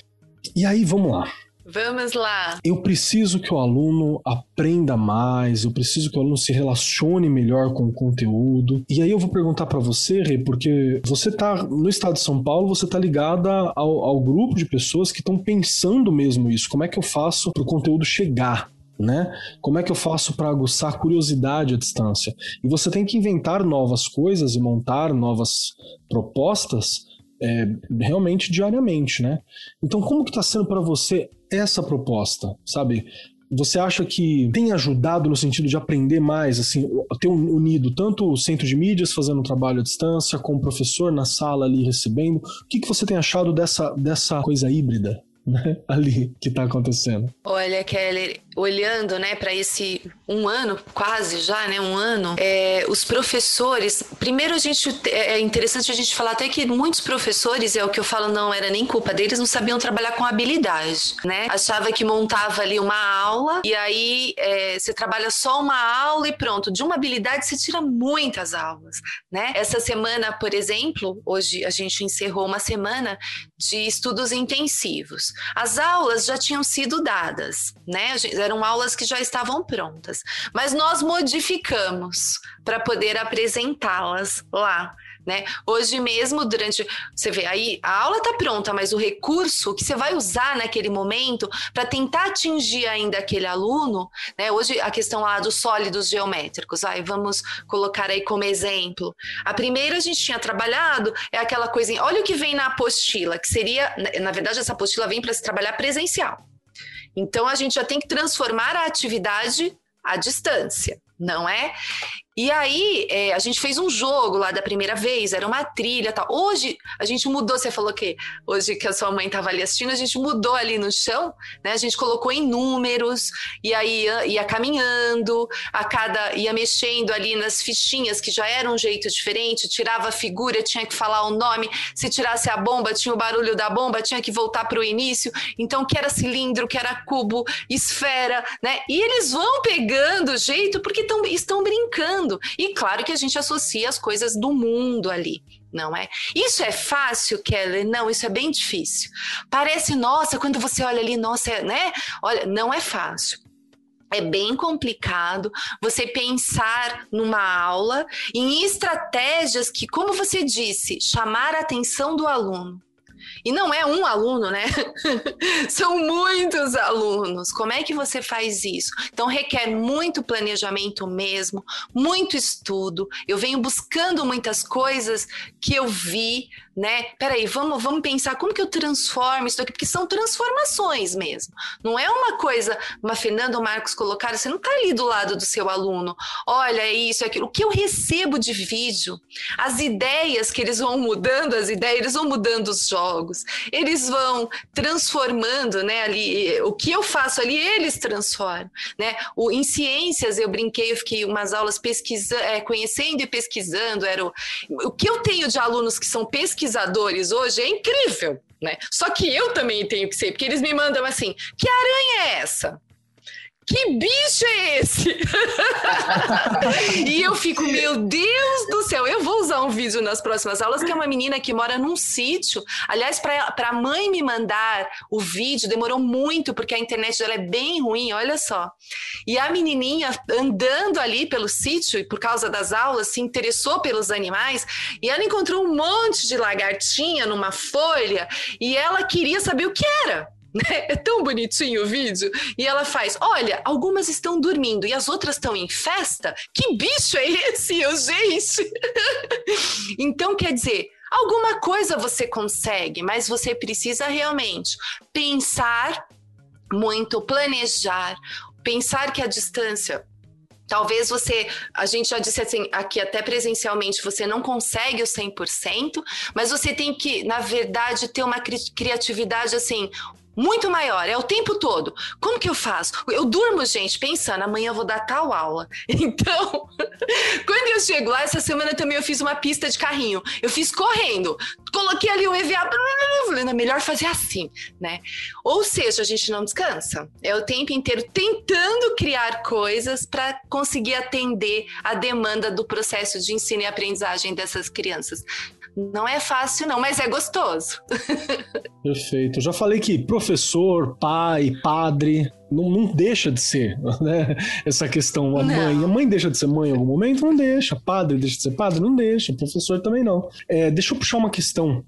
E aí, vamos lá. Vamos lá. Eu preciso que o aluno aprenda mais, eu preciso que o aluno se relacione melhor com o conteúdo. E aí eu vou perguntar para você, Rê, porque você tá no estado de São Paulo, você tá ligada ao, ao grupo de pessoas que estão pensando mesmo isso. Como é que eu faço para o conteúdo chegar né? Como é que eu faço para aguçar a curiosidade à distância? E você tem que inventar novas coisas e montar novas propostas é, realmente diariamente, né? Então, como que está sendo para você essa proposta, sabe? Você acha que tem ajudado no sentido de aprender mais, assim, ter unido tanto o centro de mídias fazendo um trabalho à distância, com o professor na sala ali recebendo? O que, que você tem achado dessa, dessa coisa híbrida? Né, ali que está acontecendo. Olha, Keller, olhando, né, para esse um ano, quase já, né, um ano, é, os professores, primeiro a gente, é, é interessante a gente falar até que muitos professores, é o que eu falo, não era nem culpa deles, não sabiam trabalhar com habilidade, né, achava que montava ali uma aula e aí é, você trabalha só uma aula e pronto, de uma habilidade você tira muitas aulas, né, essa semana, por exemplo, hoje a gente encerrou uma semana de estudos intensivos, as aulas já tinham sido dadas, né, eram aulas que já estavam prontas, mas nós modificamos para poder apresentá-las lá. Né? Hoje mesmo, durante. Você vê, aí a aula está pronta, mas o recurso que você vai usar naquele momento para tentar atingir ainda aquele aluno, né? Hoje a questão lá dos sólidos geométricos, aí vamos colocar aí como exemplo. A primeira a gente tinha trabalhado é aquela coisinha, olha o que vem na apostila, que seria, na verdade, essa apostila vem para se trabalhar presencial. Então a gente já tem que transformar a atividade à distância, não é? E aí, é, a gente fez um jogo lá da primeira vez, era uma trilha tal. Hoje, a gente mudou, você falou que hoje que a sua mãe estava ali assistindo, a gente mudou ali no chão, né? A gente colocou em números, e aí ia, ia caminhando, a cada ia mexendo ali nas fichinhas, que já era um jeito diferente, tirava a figura, tinha que falar o nome, se tirasse a bomba, tinha o barulho da bomba, tinha que voltar para o início. Então, que era cilindro, que era cubo, esfera, né? E eles vão pegando jeito porque tão, estão brincando mundo. E claro que a gente associa as coisas do mundo ali, não é? Isso é fácil, Keller? Não, isso é bem difícil. Parece, nossa, quando você olha ali, nossa, é, né? Olha, não é fácil. É bem complicado você pensar numa aula em estratégias que, como você disse, chamar a atenção do aluno. E não é um aluno, né? São muitos alunos. Como é que você faz isso? Então requer muito planejamento mesmo, muito estudo. Eu venho buscando muitas coisas que eu vi né? Peraí, vamos, vamos pensar como que eu transformo isso aqui, porque são transformações mesmo. Não é uma coisa, uma Fernanda Marcos colocaram, você não está ali do lado do seu aluno. Olha, é isso, é aquilo. O que eu recebo de vídeo, as ideias que eles vão mudando, as ideias, eles vão mudando os jogos, eles vão transformando, né? Ali, o que eu faço ali, eles transformam, né? O, em ciências, eu brinquei, eu fiquei umas aulas pesquisando, é, conhecendo e pesquisando, era o, o que eu tenho de alunos que são pesquisadores hoje é incrível, né? Só que eu também tenho que ser, porque eles me mandam assim: que aranha é essa? Que bicho é esse? e eu fico, meu Deus do céu, eu vou usar um vídeo nas próximas aulas, que é uma menina que mora num sítio. Aliás, para a mãe me mandar o vídeo, demorou muito, porque a internet dela é bem ruim, olha só. E a menininha andando ali pelo sítio, e por causa das aulas, se interessou pelos animais, e ela encontrou um monte de lagartinha numa folha, e ela queria saber o que era. Né? É tão bonitinho o vídeo. E ela faz: Olha, algumas estão dormindo e as outras estão em festa. Que bicho é esse, eu, gente? então, quer dizer, alguma coisa você consegue, mas você precisa realmente pensar muito, planejar, pensar que a distância Talvez você, a gente já disse assim, aqui até presencialmente, você não consegue o 100%, mas você tem que, na verdade, ter uma criatividade assim, muito maior, é o tempo todo. Como que eu faço? Eu durmo, gente, pensando, amanhã eu vou dar tal aula. Então, quando eu chego lá, essa semana também eu fiz uma pista de carrinho. Eu fiz correndo, coloquei ali o EVA, falei, é melhor fazer assim, né? Ou seja, a gente não descansa. É o tempo inteiro tentando criar coisas para conseguir atender a demanda do processo de ensino e aprendizagem dessas crianças. Não é fácil, não, mas é gostoso. Perfeito. Eu já falei que professor, pai, padre, não, não, deixa de ser, né? Essa questão, a não. mãe. A mãe deixa de ser mãe em algum momento? Não deixa. Padre deixa de ser padre? Não deixa. Professor também não. É, deixa eu puxar uma questão.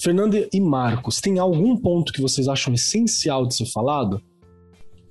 Fernanda e Marcos, tem algum ponto que vocês acham essencial de ser falado?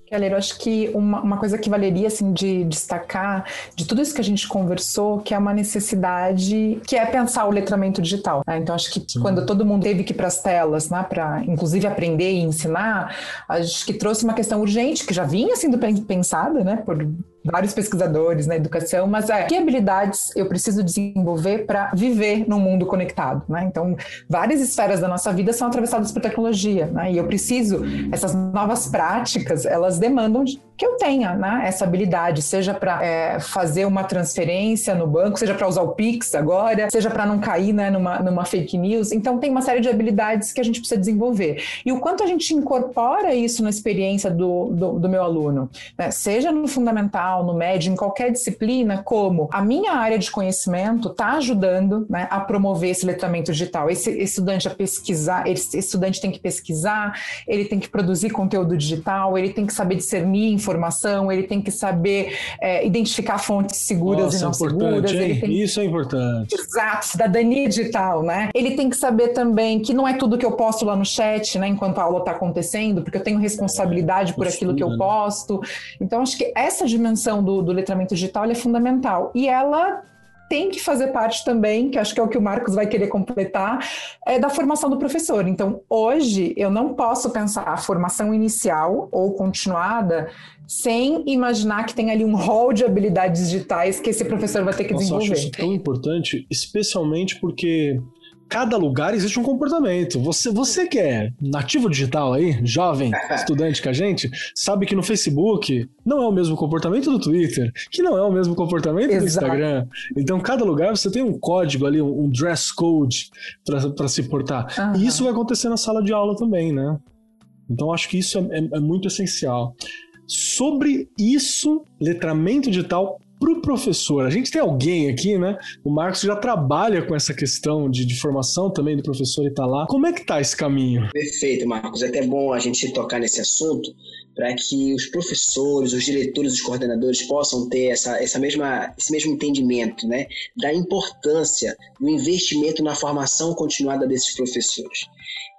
Keller, eu acho que uma, uma, coisa que valeria assim de destacar de tudo isso que a gente conversou, que é uma necessidade, que é pensar o letramento digital. Né? Então, acho que Sim. quando todo mundo teve que ir para as telas, né, para inclusive aprender e ensinar, acho que trouxe uma questão urgente que já vinha sendo pensada, né, por vários pesquisadores na educação, mas é que habilidades eu preciso desenvolver para viver num mundo conectado, né? Então, várias esferas da nossa vida são atravessadas por tecnologia, né? E eu preciso essas novas práticas, elas demandam que eu tenha, né? Essa habilidade, seja para é, fazer uma transferência no banco, seja para usar o Pix agora, seja para não cair, né, numa, numa fake news. Então, tem uma série de habilidades que a gente precisa desenvolver. E o quanto a gente incorpora isso na experiência do, do, do meu aluno, né? Seja no fundamental no médio, em qualquer disciplina, como a minha área de conhecimento está ajudando né, a promover esse letramento digital. Esse, esse estudante a pesquisar, esse estudante tem que pesquisar, ele tem que produzir conteúdo digital, ele tem que saber discernir informação, ele tem que saber é, identificar fontes seguras Nossa, e não seguras. Tem... Isso é importante. Exato, cidadania digital, né? Ele tem que saber também que não é tudo que eu posto lá no chat, né, enquanto a aula está acontecendo, porque eu tenho responsabilidade por aquilo que eu né? posto. Então, acho que essa dimensão do, do letramento digital é fundamental. E ela tem que fazer parte também, que acho que é o que o Marcos vai querer completar, é da formação do professor. Então, hoje, eu não posso pensar a formação inicial ou continuada sem imaginar que tem ali um rol de habilidades digitais que esse professor vai ter que Nossa, desenvolver. Eu acho isso tão importante, especialmente porque cada lugar existe um comportamento. Você, você que é nativo digital aí, jovem, estudante com a gente, sabe que no Facebook não é o mesmo comportamento do Twitter, que não é o mesmo comportamento Exato. do Instagram. Então, cada lugar você tem um código ali, um dress code para se portar. Uhum. E isso vai acontecer na sala de aula também, né? Então, acho que isso é, é, é muito essencial. Sobre isso, letramento digital, para o professor. A gente tem alguém aqui, né? O Marcos já trabalha com essa questão de, de formação também do professor e está lá. Como é que está esse caminho? Perfeito, Marcos. É até bom a gente tocar nesse assunto para que os professores, os diretores, os coordenadores possam ter essa, essa mesma, esse mesmo entendimento né, da importância do investimento na formação continuada desses professores.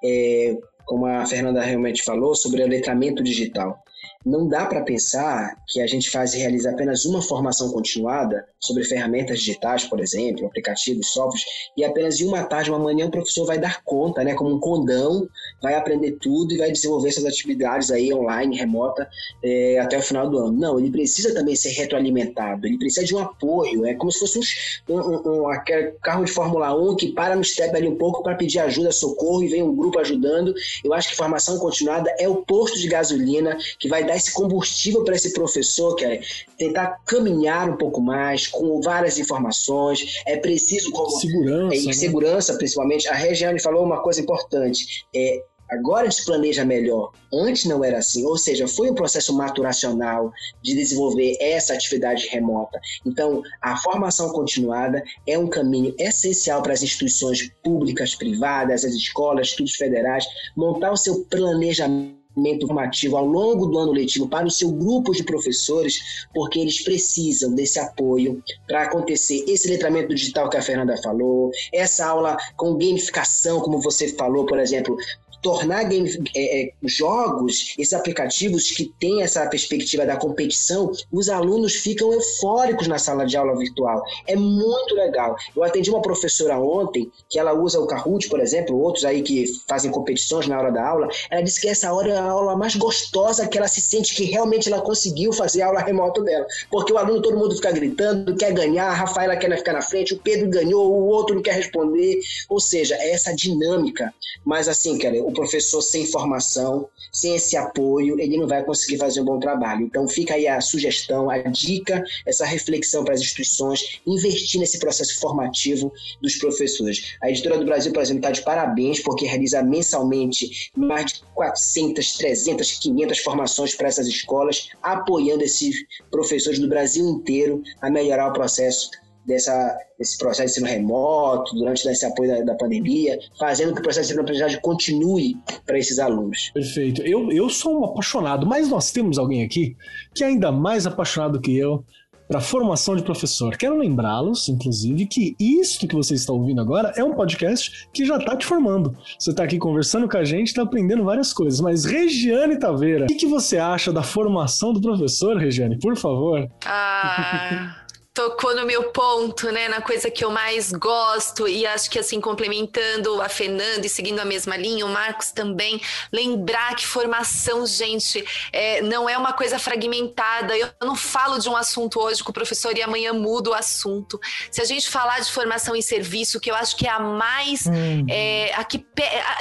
É, como a Fernanda realmente falou, sobre o letramento digital. Não dá para pensar que a gente faz e realiza apenas uma formação continuada sobre ferramentas digitais, por exemplo, aplicativos, softwares, e apenas em uma tarde, uma manhã, o professor vai dar conta, né, como um condão, vai aprender tudo e vai desenvolver essas atividades aí online, remota, é, até o final do ano. Não, ele precisa também ser retroalimentado, ele precisa de um apoio, é como se fosse um, um, um carro de Fórmula 1 que para no step ali um pouco para pedir ajuda, socorro, e vem um grupo ajudando. Eu acho que formação continuada é o posto de gasolina que vai dar esse combustível para esse professor, que é tentar caminhar um pouco mais, com várias informações. É preciso. Como, segurança. É, né? Segurança, principalmente. A Regiane falou uma coisa importante. É, Agora a gente planeja melhor. Antes não era assim. Ou seja, foi um processo maturacional de desenvolver essa atividade remota. Então, a formação continuada é um caminho essencial para as instituições públicas, privadas, as escolas, estudos federais, montar o seu planejamento formativo ao longo do ano letivo para o seu grupo de professores, porque eles precisam desse apoio para acontecer esse letramento digital que a Fernanda falou, essa aula com gamificação, como você falou, por exemplo, tornar game, é, é, jogos, esses aplicativos que têm essa perspectiva da competição, os alunos ficam eufóricos na sala de aula virtual. É muito legal. Eu atendi uma professora ontem que ela usa o Kahoot, por exemplo, outros aí que fazem competições na hora da aula. Ela disse que essa hora é a aula mais gostosa, que ela se sente que realmente ela conseguiu fazer a aula remota dela. Porque o aluno, todo mundo fica gritando, quer ganhar, a Rafaela quer ficar na frente, o Pedro ganhou, o outro não quer responder. Ou seja, é essa dinâmica. Mas assim, cara, o professor sem formação, sem esse apoio, ele não vai conseguir fazer um bom trabalho. Então fica aí a sugestão, a dica, essa reflexão para as instituições, investir nesse processo formativo dos professores. A Editora do Brasil, por exemplo, está de parabéns porque realiza mensalmente mais de 400, 300, 500 formações para essas escolas, apoiando esses professores do Brasil inteiro a melhorar o processo dessa, desse processo de ensino remoto, durante esse apoio da, da pandemia, fazendo que o processo de aprendizagem continue para esses alunos. Perfeito. Eu, eu sou um apaixonado, mas nós temos alguém aqui que é ainda mais apaixonado que eu para formação de professor. Quero lembrá-los, inclusive, que isto que você está ouvindo agora é um podcast que já está te formando. Você está aqui conversando com a gente, está aprendendo várias coisas. Mas Regiane Taveira, o que, que você acha da formação do professor, Regiane? Por favor. Ah tocou no meu ponto, né, na coisa que eu mais gosto e acho que assim complementando a Fernanda e seguindo a mesma linha, o Marcos também lembrar que formação, gente, é, não é uma coisa fragmentada. Eu não falo de um assunto hoje com o professor e amanhã mudo o assunto. Se a gente falar de formação em serviço, que eu acho que é a mais, hum. é, a que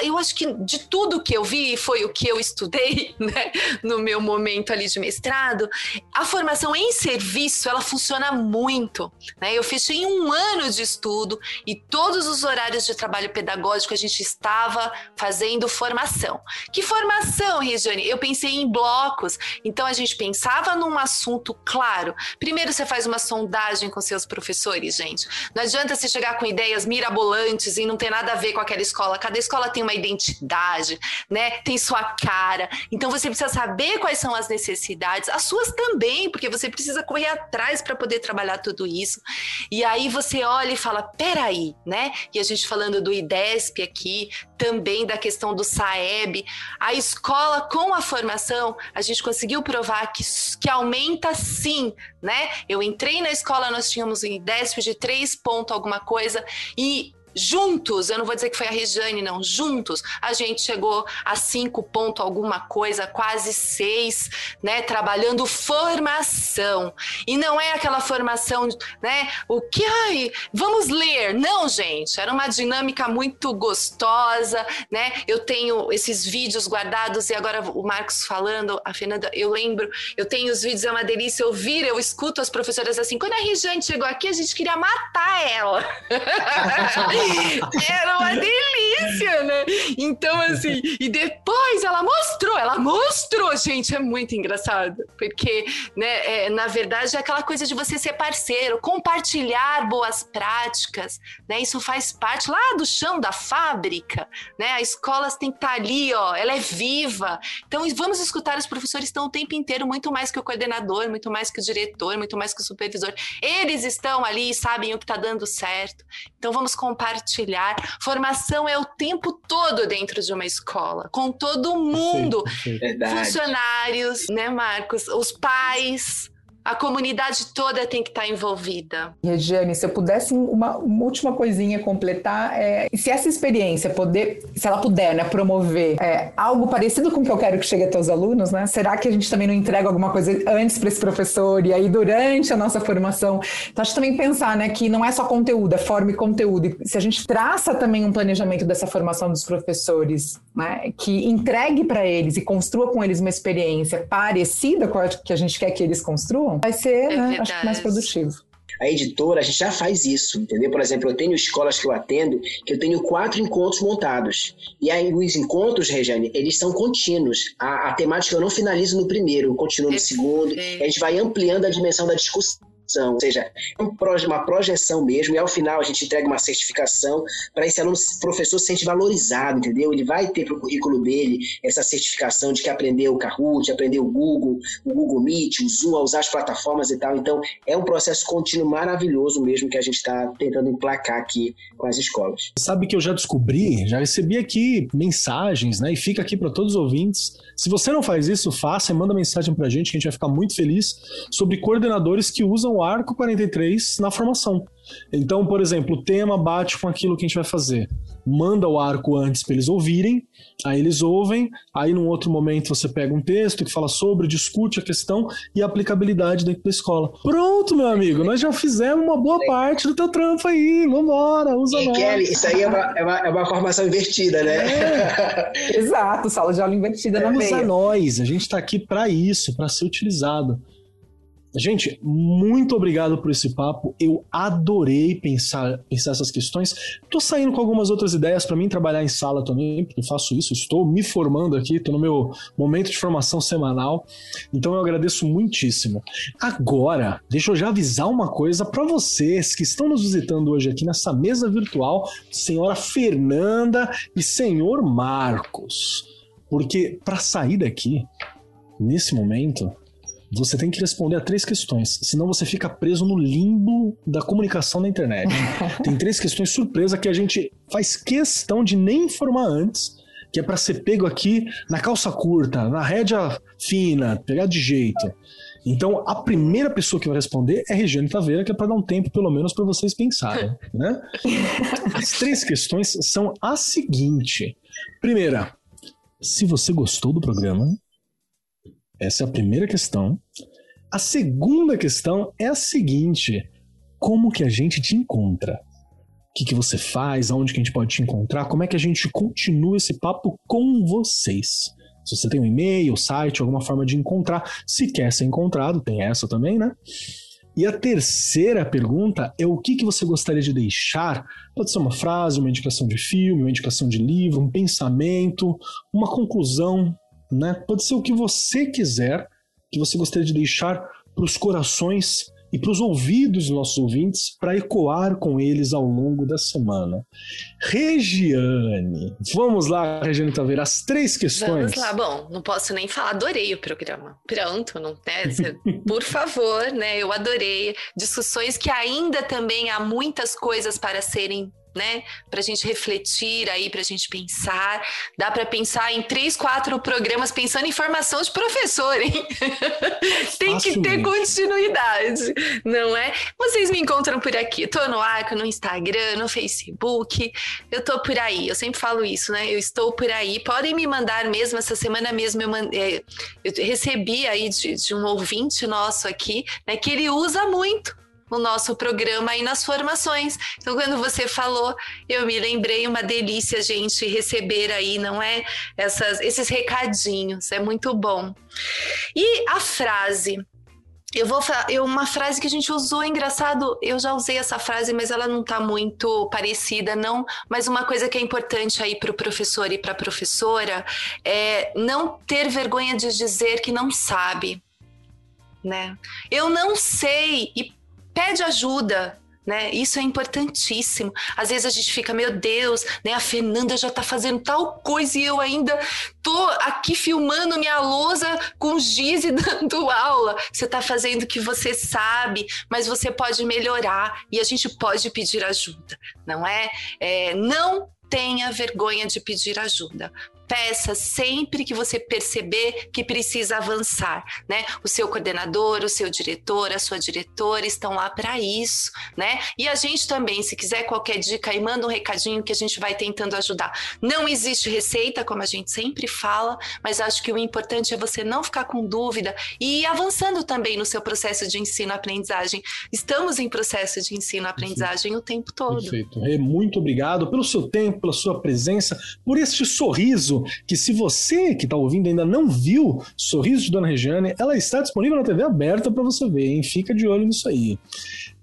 eu acho que de tudo que eu vi foi o que eu estudei, né, no meu momento ali de mestrado, a formação em serviço ela funciona muito muito. Né? Eu fechei um ano de estudo e todos os horários de trabalho pedagógico a gente estava fazendo formação. Que formação, Regiane? Eu pensei em blocos. Então a gente pensava num assunto claro. Primeiro você faz uma sondagem com seus professores, gente. Não adianta você chegar com ideias mirabolantes e não ter nada a ver com aquela escola. Cada escola tem uma identidade, né? Tem sua cara. Então você precisa saber quais são as necessidades, as suas também, porque você precisa correr atrás para poder trabalhar tudo isso. E aí você olha e fala, peraí, né? E a gente falando do IDESP aqui, também da questão do SAEB, a escola com a formação, a gente conseguiu provar que, que aumenta sim, né? Eu entrei na escola, nós tínhamos um IDESP de 3 ponto alguma coisa, e juntos, eu não vou dizer que foi a Regiane, não, juntos, a gente chegou a cinco ponto alguma coisa, quase seis, né, trabalhando formação. E não é aquela formação, né, o que, ai, vamos ler. Não, gente, era uma dinâmica muito gostosa, né, eu tenho esses vídeos guardados e agora o Marcos falando, a Fernanda, eu lembro, eu tenho os vídeos, é uma delícia ouvir, eu escuto as professoras assim, quando a Regiane chegou aqui, a gente queria matar ela. Era uma delícia, né? Então, assim, e depois ela mostrou, ela mostrou, gente, é muito engraçado. Porque, né, é, na verdade, é aquela coisa de você ser parceiro, compartilhar boas práticas, né? Isso faz parte lá do chão da fábrica, né? A escola tem que estar tá ali, ó, ela é viva. Então, vamos escutar os professores estão o tempo inteiro, muito mais que o coordenador, muito mais que o diretor, muito mais que o supervisor. Eles estão ali e sabem o que está dando certo. Então, vamos compartilhar compartilhar. Formação é o tempo todo dentro de uma escola, com todo mundo. Funcionários, né, Marcos? Os pais, a comunidade toda tem que estar envolvida. Regiane, se eu pudesse uma, uma última coisinha completar, é, se essa experiência poder, se ela puder, né, promover é, algo parecido com o que eu quero que chegue até os alunos, né? Será que a gente também não entrega alguma coisa antes para esse professor e aí durante a nossa formação? Então acho também pensar, né, que não é só conteúdo, é forma e conteúdo. E se a gente traça também um planejamento dessa formação dos professores, né, que entregue para eles e construa com eles uma experiência parecida com a que a gente quer que eles construam, vai ser, é né, acho que mais produtivo. A editora, a gente já faz isso, entendeu? Por exemplo, eu tenho escolas que eu atendo que eu tenho quatro encontros montados. E aí os encontros, Regiane, eles são contínuos. A, a temática eu não finalizo no primeiro, eu continuo no segundo. E a gente vai ampliando a dimensão da discussão ou seja, é uma projeção mesmo, e ao final a gente entrega uma certificação para esse aluno, professor se sente valorizado, entendeu? Ele vai ter para o currículo dele essa certificação de que aprendeu o Kahoot, aprendeu o Google, o Google Meet, o Zoom, a usar as plataformas e tal. Então, é um processo contínuo maravilhoso mesmo que a gente está tentando emplacar aqui com as escolas. Sabe que eu já descobri, já recebi aqui mensagens, né? E fica aqui para todos os ouvintes. Se você não faz isso, faça e manda mensagem para a gente, que a gente vai ficar muito feliz sobre coordenadores que usam o arco 43 na formação. Então, por exemplo, o tema bate com aquilo que a gente vai fazer. Manda o arco antes para eles ouvirem, aí eles ouvem, aí num outro momento você pega um texto que fala sobre, discute a questão e a aplicabilidade dentro da escola. Pronto, meu amigo, nós já fizemos uma boa parte do teu trampo aí, vambora, usa nós. Kelly, isso aí é uma, é uma, é uma formação invertida, né? É. Exato, sala de aula invertida é, na usa nós, a gente está aqui para isso, para ser utilizado. Gente, muito obrigado por esse papo. Eu adorei pensar, pensar essas questões. Tô saindo com algumas outras ideias para mim trabalhar em sala também, porque eu faço isso. Estou me formando aqui, estou no meu momento de formação semanal. Então eu agradeço muitíssimo. Agora, deixa eu já avisar uma coisa para vocês que estão nos visitando hoje aqui nessa mesa virtual, senhora Fernanda e senhor Marcos. Porque para sair daqui, nesse momento, você tem que responder a três questões, senão você fica preso no limbo da comunicação na internet. tem três questões surpresa que a gente faz questão de nem informar antes, que é para ser pego aqui na calça curta, na rédea fina, pegar de jeito. Então, a primeira pessoa que vai responder é Regiane Taveira, que é para dar um tempo, pelo menos, para vocês pensarem. Né? As três questões são a seguinte. Primeira, se você gostou do programa, essa é a primeira questão. A segunda questão é a seguinte: como que a gente te encontra? O que, que você faz? Aonde que a gente pode te encontrar? Como é que a gente continua esse papo com vocês? Se você tem um e-mail, site, alguma forma de encontrar, se quer ser encontrado, tem essa também, né? E a terceira pergunta é o que, que você gostaria de deixar? Pode ser uma frase, uma indicação de filme, uma indicação de livro, um pensamento, uma conclusão, né? Pode ser o que você quiser, que você gostaria de deixar para os corações e para os ouvidos dos nossos ouvintes para ecoar com eles ao longo da semana. Regiane, vamos lá, Regiane Taveira, as três questões. Vamos lá, bom, não posso nem falar, adorei o programa. Pronto, não né? Por favor, né? Eu adorei discussões que ainda também há muitas coisas para serem né? Para a gente refletir aí, para a gente pensar. Dá para pensar em três, quatro programas pensando em formação de professor, hein? Tem que ter continuidade, não é? Vocês me encontram por aqui. Estou no Arco, no Instagram, no Facebook. Eu estou por aí. Eu sempre falo isso, né? Eu estou por aí. Podem me mandar mesmo. Essa semana mesmo eu, mandei, eu recebi aí de, de um ouvinte nosso aqui, né? Que ele usa muito no nosso programa e nas formações. Então, quando você falou, eu me lembrei uma delícia gente receber aí, não é? Essas, esses recadinhos, é muito bom. E a frase. Eu vou eu, uma frase que a gente usou, engraçado, eu já usei essa frase, mas ela não está muito parecida, não. Mas uma coisa que é importante aí para o professor e para a professora é não ter vergonha de dizer que não sabe. Né? Eu não sei, e pede ajuda, né? Isso é importantíssimo. Às vezes a gente fica, meu Deus, né? A Fernanda já tá fazendo tal coisa e eu ainda tô aqui filmando minha lousa com giz e dando aula. Você tá fazendo o que você sabe, mas você pode melhorar e a gente pode pedir ajuda, não é? é não tenha vergonha de pedir ajuda peça sempre que você perceber que precisa avançar, né? O seu coordenador, o seu diretor, a sua diretora estão lá para isso, né? E a gente também, se quiser qualquer dica aí, manda um recadinho que a gente vai tentando ajudar. Não existe receita, como a gente sempre fala, mas acho que o importante é você não ficar com dúvida e ir avançando também no seu processo de ensino-aprendizagem. Estamos em processo de ensino-aprendizagem o tempo todo. Perfeito. Muito obrigado pelo seu tempo, pela sua presença, por este sorriso que se você que está ouvindo ainda não viu Sorriso de Dona Regiane, ela está disponível na TV aberta para você ver, hein? Fica de olho nisso aí.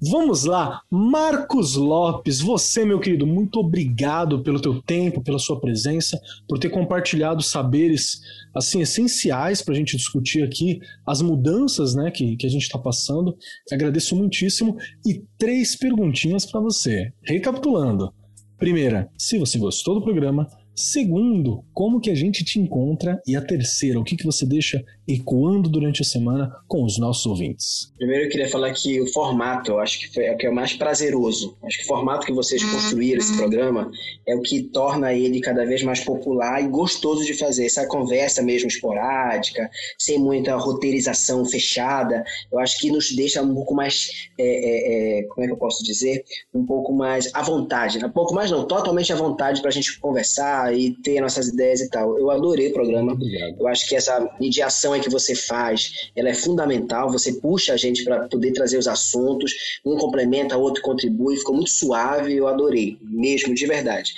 Vamos lá, Marcos Lopes, você, meu querido, muito obrigado pelo teu tempo, pela sua presença, por ter compartilhado saberes assim essenciais para a gente discutir aqui as mudanças, né, que, que a gente está passando. Agradeço muitíssimo e três perguntinhas para você. Recapitulando. Primeira, se você gostou do programa, Segundo, como que a gente te encontra? E a terceira, o que, que você deixa ecoando durante a semana com os nossos ouvintes? Primeiro eu queria falar que o formato, eu acho que foi, é o que é mais prazeroso. Acho que o formato que vocês uhum. construíram esse programa é o que torna ele cada vez mais popular e gostoso de fazer. Essa conversa mesmo esporádica, sem muita roteirização fechada, eu acho que nos deixa um pouco mais, é, é, é, como é que eu posso dizer? Um pouco mais à vontade. Um pouco mais não, totalmente à vontade para a gente conversar e ter nossas ideias e tal. Eu adorei o programa. Obrigado. Eu acho que essa mediação que você faz, ela é fundamental, você puxa a gente para poder trazer os assuntos, um complementa, o outro contribui, ficou muito suave, eu adorei, mesmo, de verdade.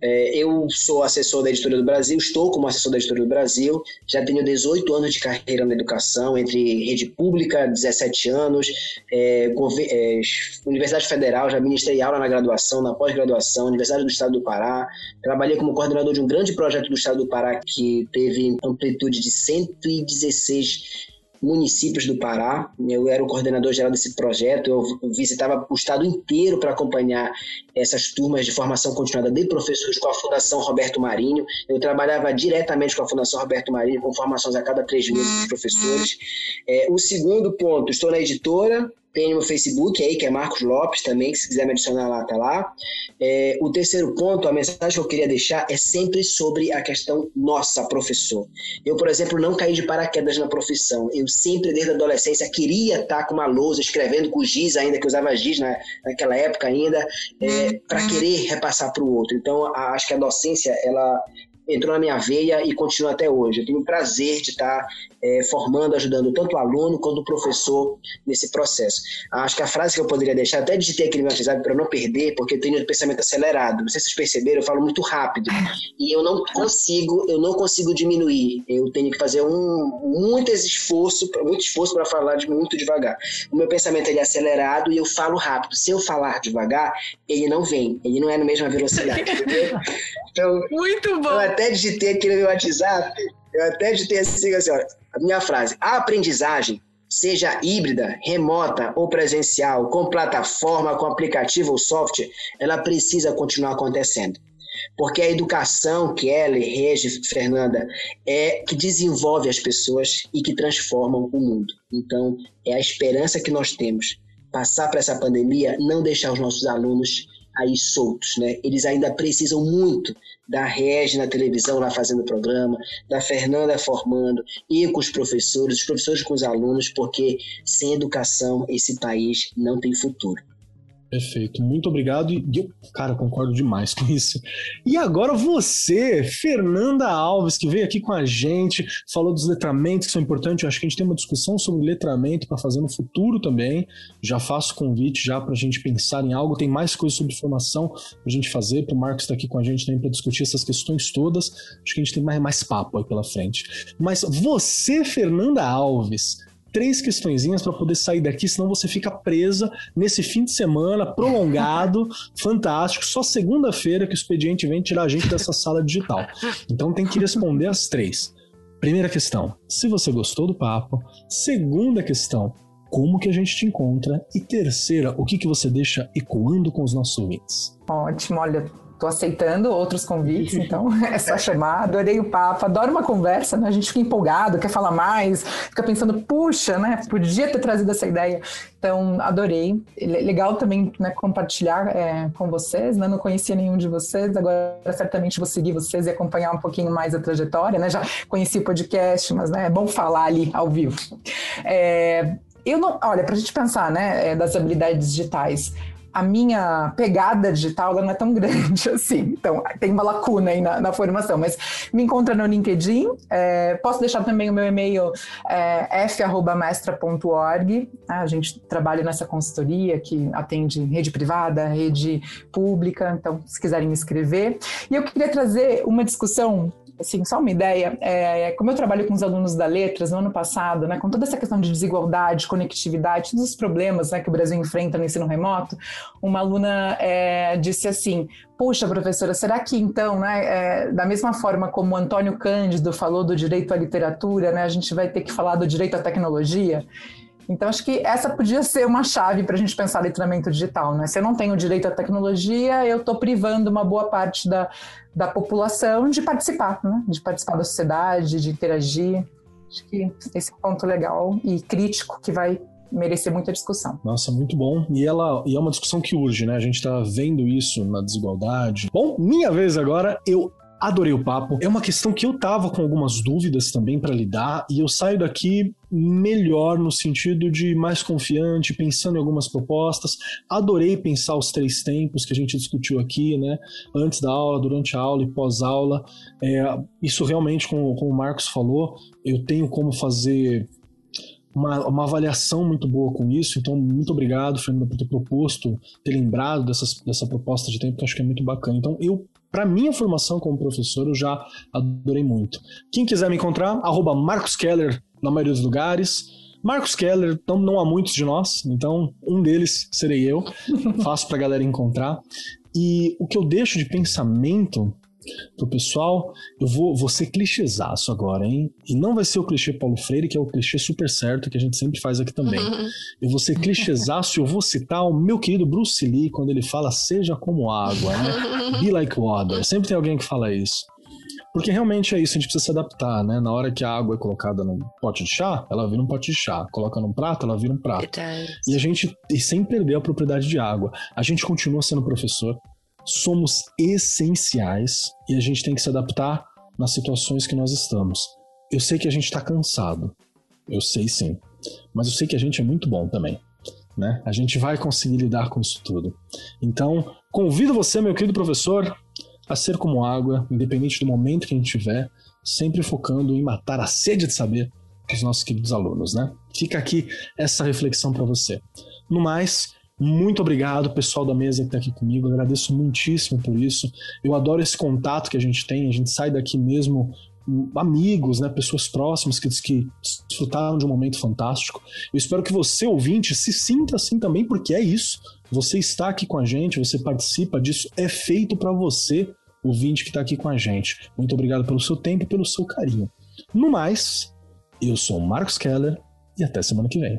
É, eu sou assessor da Editora do Brasil, estou como assessor da Editora do Brasil, já tenho 18 anos de carreira na educação, entre rede pública, 17 anos, é, é, Universidade Federal, já ministrei aula na graduação, na pós-graduação, Universidade do Estado do Pará, trabalhei como coordenador de um grande projeto do Estado do Pará que teve amplitude de 116 municípios do Pará. Eu era o coordenador geral desse projeto. Eu visitava o estado inteiro para acompanhar essas turmas de formação continuada de professores com a Fundação Roberto Marinho. Eu trabalhava diretamente com a Fundação Roberto Marinho, com formações a cada três meses dos professores. É, o segundo ponto, estou na editora, tem meu Facebook aí, que é Marcos Lopes também, que se quiser me adicionar lá, tá lá. É, o terceiro ponto, a mensagem que eu queria deixar é sempre sobre a questão nossa, professor. Eu, por exemplo, não caí de paraquedas na profissão. Eu sempre, desde a adolescência, queria estar com uma lousa, escrevendo com giz ainda, que eu usava giz na, naquela época ainda, é, para querer repassar para o outro. Então, a, acho que a docência, ela entrou na minha veia e continua até hoje. Eu tenho o prazer de estar é, formando, ajudando tanto o aluno quanto o professor nesse processo. Acho que a frase que eu poderia deixar, até digitei aqui no meu WhatsApp para não perder, porque eu tenho um pensamento acelerado. Não sei se vocês perceberam, eu falo muito rápido e eu não consigo, eu não consigo diminuir. Eu tenho que fazer um muito esforço, muito esforço para falar de muito devagar. O meu pensamento ele é acelerado e eu falo rápido. Se eu falar devagar, ele não vem, ele não é na mesma velocidade. então, muito bom. Até digitei aqui no meu WhatsApp eu até digitei assim, assim ó, a minha frase. A aprendizagem, seja híbrida, remota ou presencial, com plataforma, com aplicativo ou software, ela precisa continuar acontecendo. Porque a educação, Kelly, Regi, Fernanda, é que desenvolve as pessoas e que transformam o mundo. Então, é a esperança que nós temos. Passar para essa pandemia, não deixar os nossos alunos aí soltos, né? Eles ainda precisam muito da Regi na televisão lá fazendo programa, da Fernanda formando, e com os professores, os professores com os alunos, porque sem educação esse país não tem futuro. Perfeito, muito obrigado. E eu, cara, concordo demais com isso. E agora você, Fernanda Alves, que veio aqui com a gente, falou dos letramentos que são importantes. Eu acho que a gente tem uma discussão sobre letramento para fazer no futuro também. Já faço convite já para a gente pensar em algo. Tem mais coisas sobre formação para a gente fazer. Para o Marcos estar aqui com a gente também para discutir essas questões todas. Acho que a gente tem mais, mais papo aí pela frente. Mas você, Fernanda Alves, três questõezinhas para poder sair daqui, senão você fica presa nesse fim de semana prolongado, fantástico. Só segunda-feira que o expediente vem tirar a gente dessa sala digital. Então tem que responder as três. Primeira questão, se você gostou do papo. Segunda questão, como que a gente te encontra? E terceira, o que, que você deixa ecoando com os nossos ouvintes? Ótimo, olha, Tô aceitando outros convites, então é só chamar. Adorei o papo, adoro uma conversa, né? A gente fica empolgado, quer falar mais, fica pensando, puxa, né? Podia ter trazido essa ideia. Então, adorei. Legal também né, compartilhar é, com vocês, né? Não conhecia nenhum de vocês, agora certamente vou seguir vocês e acompanhar um pouquinho mais a trajetória, né? Já conheci o podcast, mas né, é bom falar ali ao vivo. É, eu não, olha, para a gente pensar, né, é, das habilidades digitais, a minha pegada digital não é tão grande assim. Então, tem uma lacuna aí na, na formação. Mas me encontra no LinkedIn. É, posso deixar também o meu e-mail é, f.mestra.org. A gente trabalha nessa consultoria que atende rede privada, rede pública. Então, se quiserem me escrever. E eu queria trazer uma discussão assim, só uma ideia, é, como eu trabalho com os alunos da Letras no ano passado, né, com toda essa questão de desigualdade, conectividade, todos os problemas né, que o Brasil enfrenta no ensino remoto, uma aluna é, disse assim, puxa, professora, será que então, né, é, da mesma forma como Antônio Cândido falou do direito à literatura, né, a gente vai ter que falar do direito à tecnologia? Então, acho que essa podia ser uma chave para a gente pensar letramento digital. Né? Se eu não tenho direito à tecnologia, eu estou privando uma boa parte da, da população de participar, né? de participar da sociedade, de interagir. Acho que esse é um ponto legal e crítico que vai merecer muita discussão. Nossa, muito bom. E ela e é uma discussão que urge, né? A gente está vendo isso na desigualdade. Bom, minha vez agora. Eu Adorei o papo. É uma questão que eu tava com algumas dúvidas também para lidar e eu saio daqui melhor no sentido de mais confiante, pensando em algumas propostas. Adorei pensar os três tempos que a gente discutiu aqui, né? Antes da aula, durante a aula e pós-aula. É, isso realmente, como, como o Marcos falou, eu tenho como fazer uma, uma, avaliação muito boa com isso. Então, muito obrigado, Fernanda, por ter proposto, ter lembrado dessas, dessa proposta de tempo, que eu acho que é muito bacana. Então, eu para minha formação como professor, eu já adorei muito. Quem quiser me encontrar, arroba Marcos Keller na maioria dos lugares. Marcos Keller, não, não há muitos de nós, então um deles serei eu. Faço para a galera encontrar. E o que eu deixo de pensamento pro pessoal. Eu vou, vou ser clichêzaço agora, hein? E não vai ser o clichê Paulo Freire, que é o clichê super certo que a gente sempre faz aqui também. Eu vou ser clichêzaço e eu vou citar o meu querido Bruce Lee quando ele fala seja como água, né? Be like water. Sempre tem alguém que fala isso. Porque realmente é isso, a gente precisa se adaptar, né? Na hora que a água é colocada num pote de chá, ela vira um pote de chá. Coloca num prato, ela vira um prato. E a gente, e sem perder a propriedade de água, a gente continua sendo professor, somos essenciais e a gente tem que se adaptar nas situações que nós estamos. Eu sei que a gente está cansado, eu sei sim, mas eu sei que a gente é muito bom também. Né? A gente vai conseguir lidar com isso tudo. Então, convido você, meu querido professor, a ser como água, independente do momento que a gente tiver, sempre focando em matar a sede de saber dos nossos queridos alunos, né? Fica aqui essa reflexão para você. No mais, muito obrigado, pessoal da mesa que está aqui comigo. Agradeço muitíssimo por isso. Eu adoro esse contato que a gente tem. A gente sai daqui mesmo hum, amigos, né, pessoas próximas que, que desfrutaram de um momento fantástico. Eu espero que você, ouvinte, se sinta assim também, porque é isso. Você está aqui com a gente, você participa disso, é feito para você, ouvinte que está aqui com a gente. Muito obrigado pelo seu tempo e pelo seu carinho. No mais, eu sou o Marcos Keller e até semana que vem.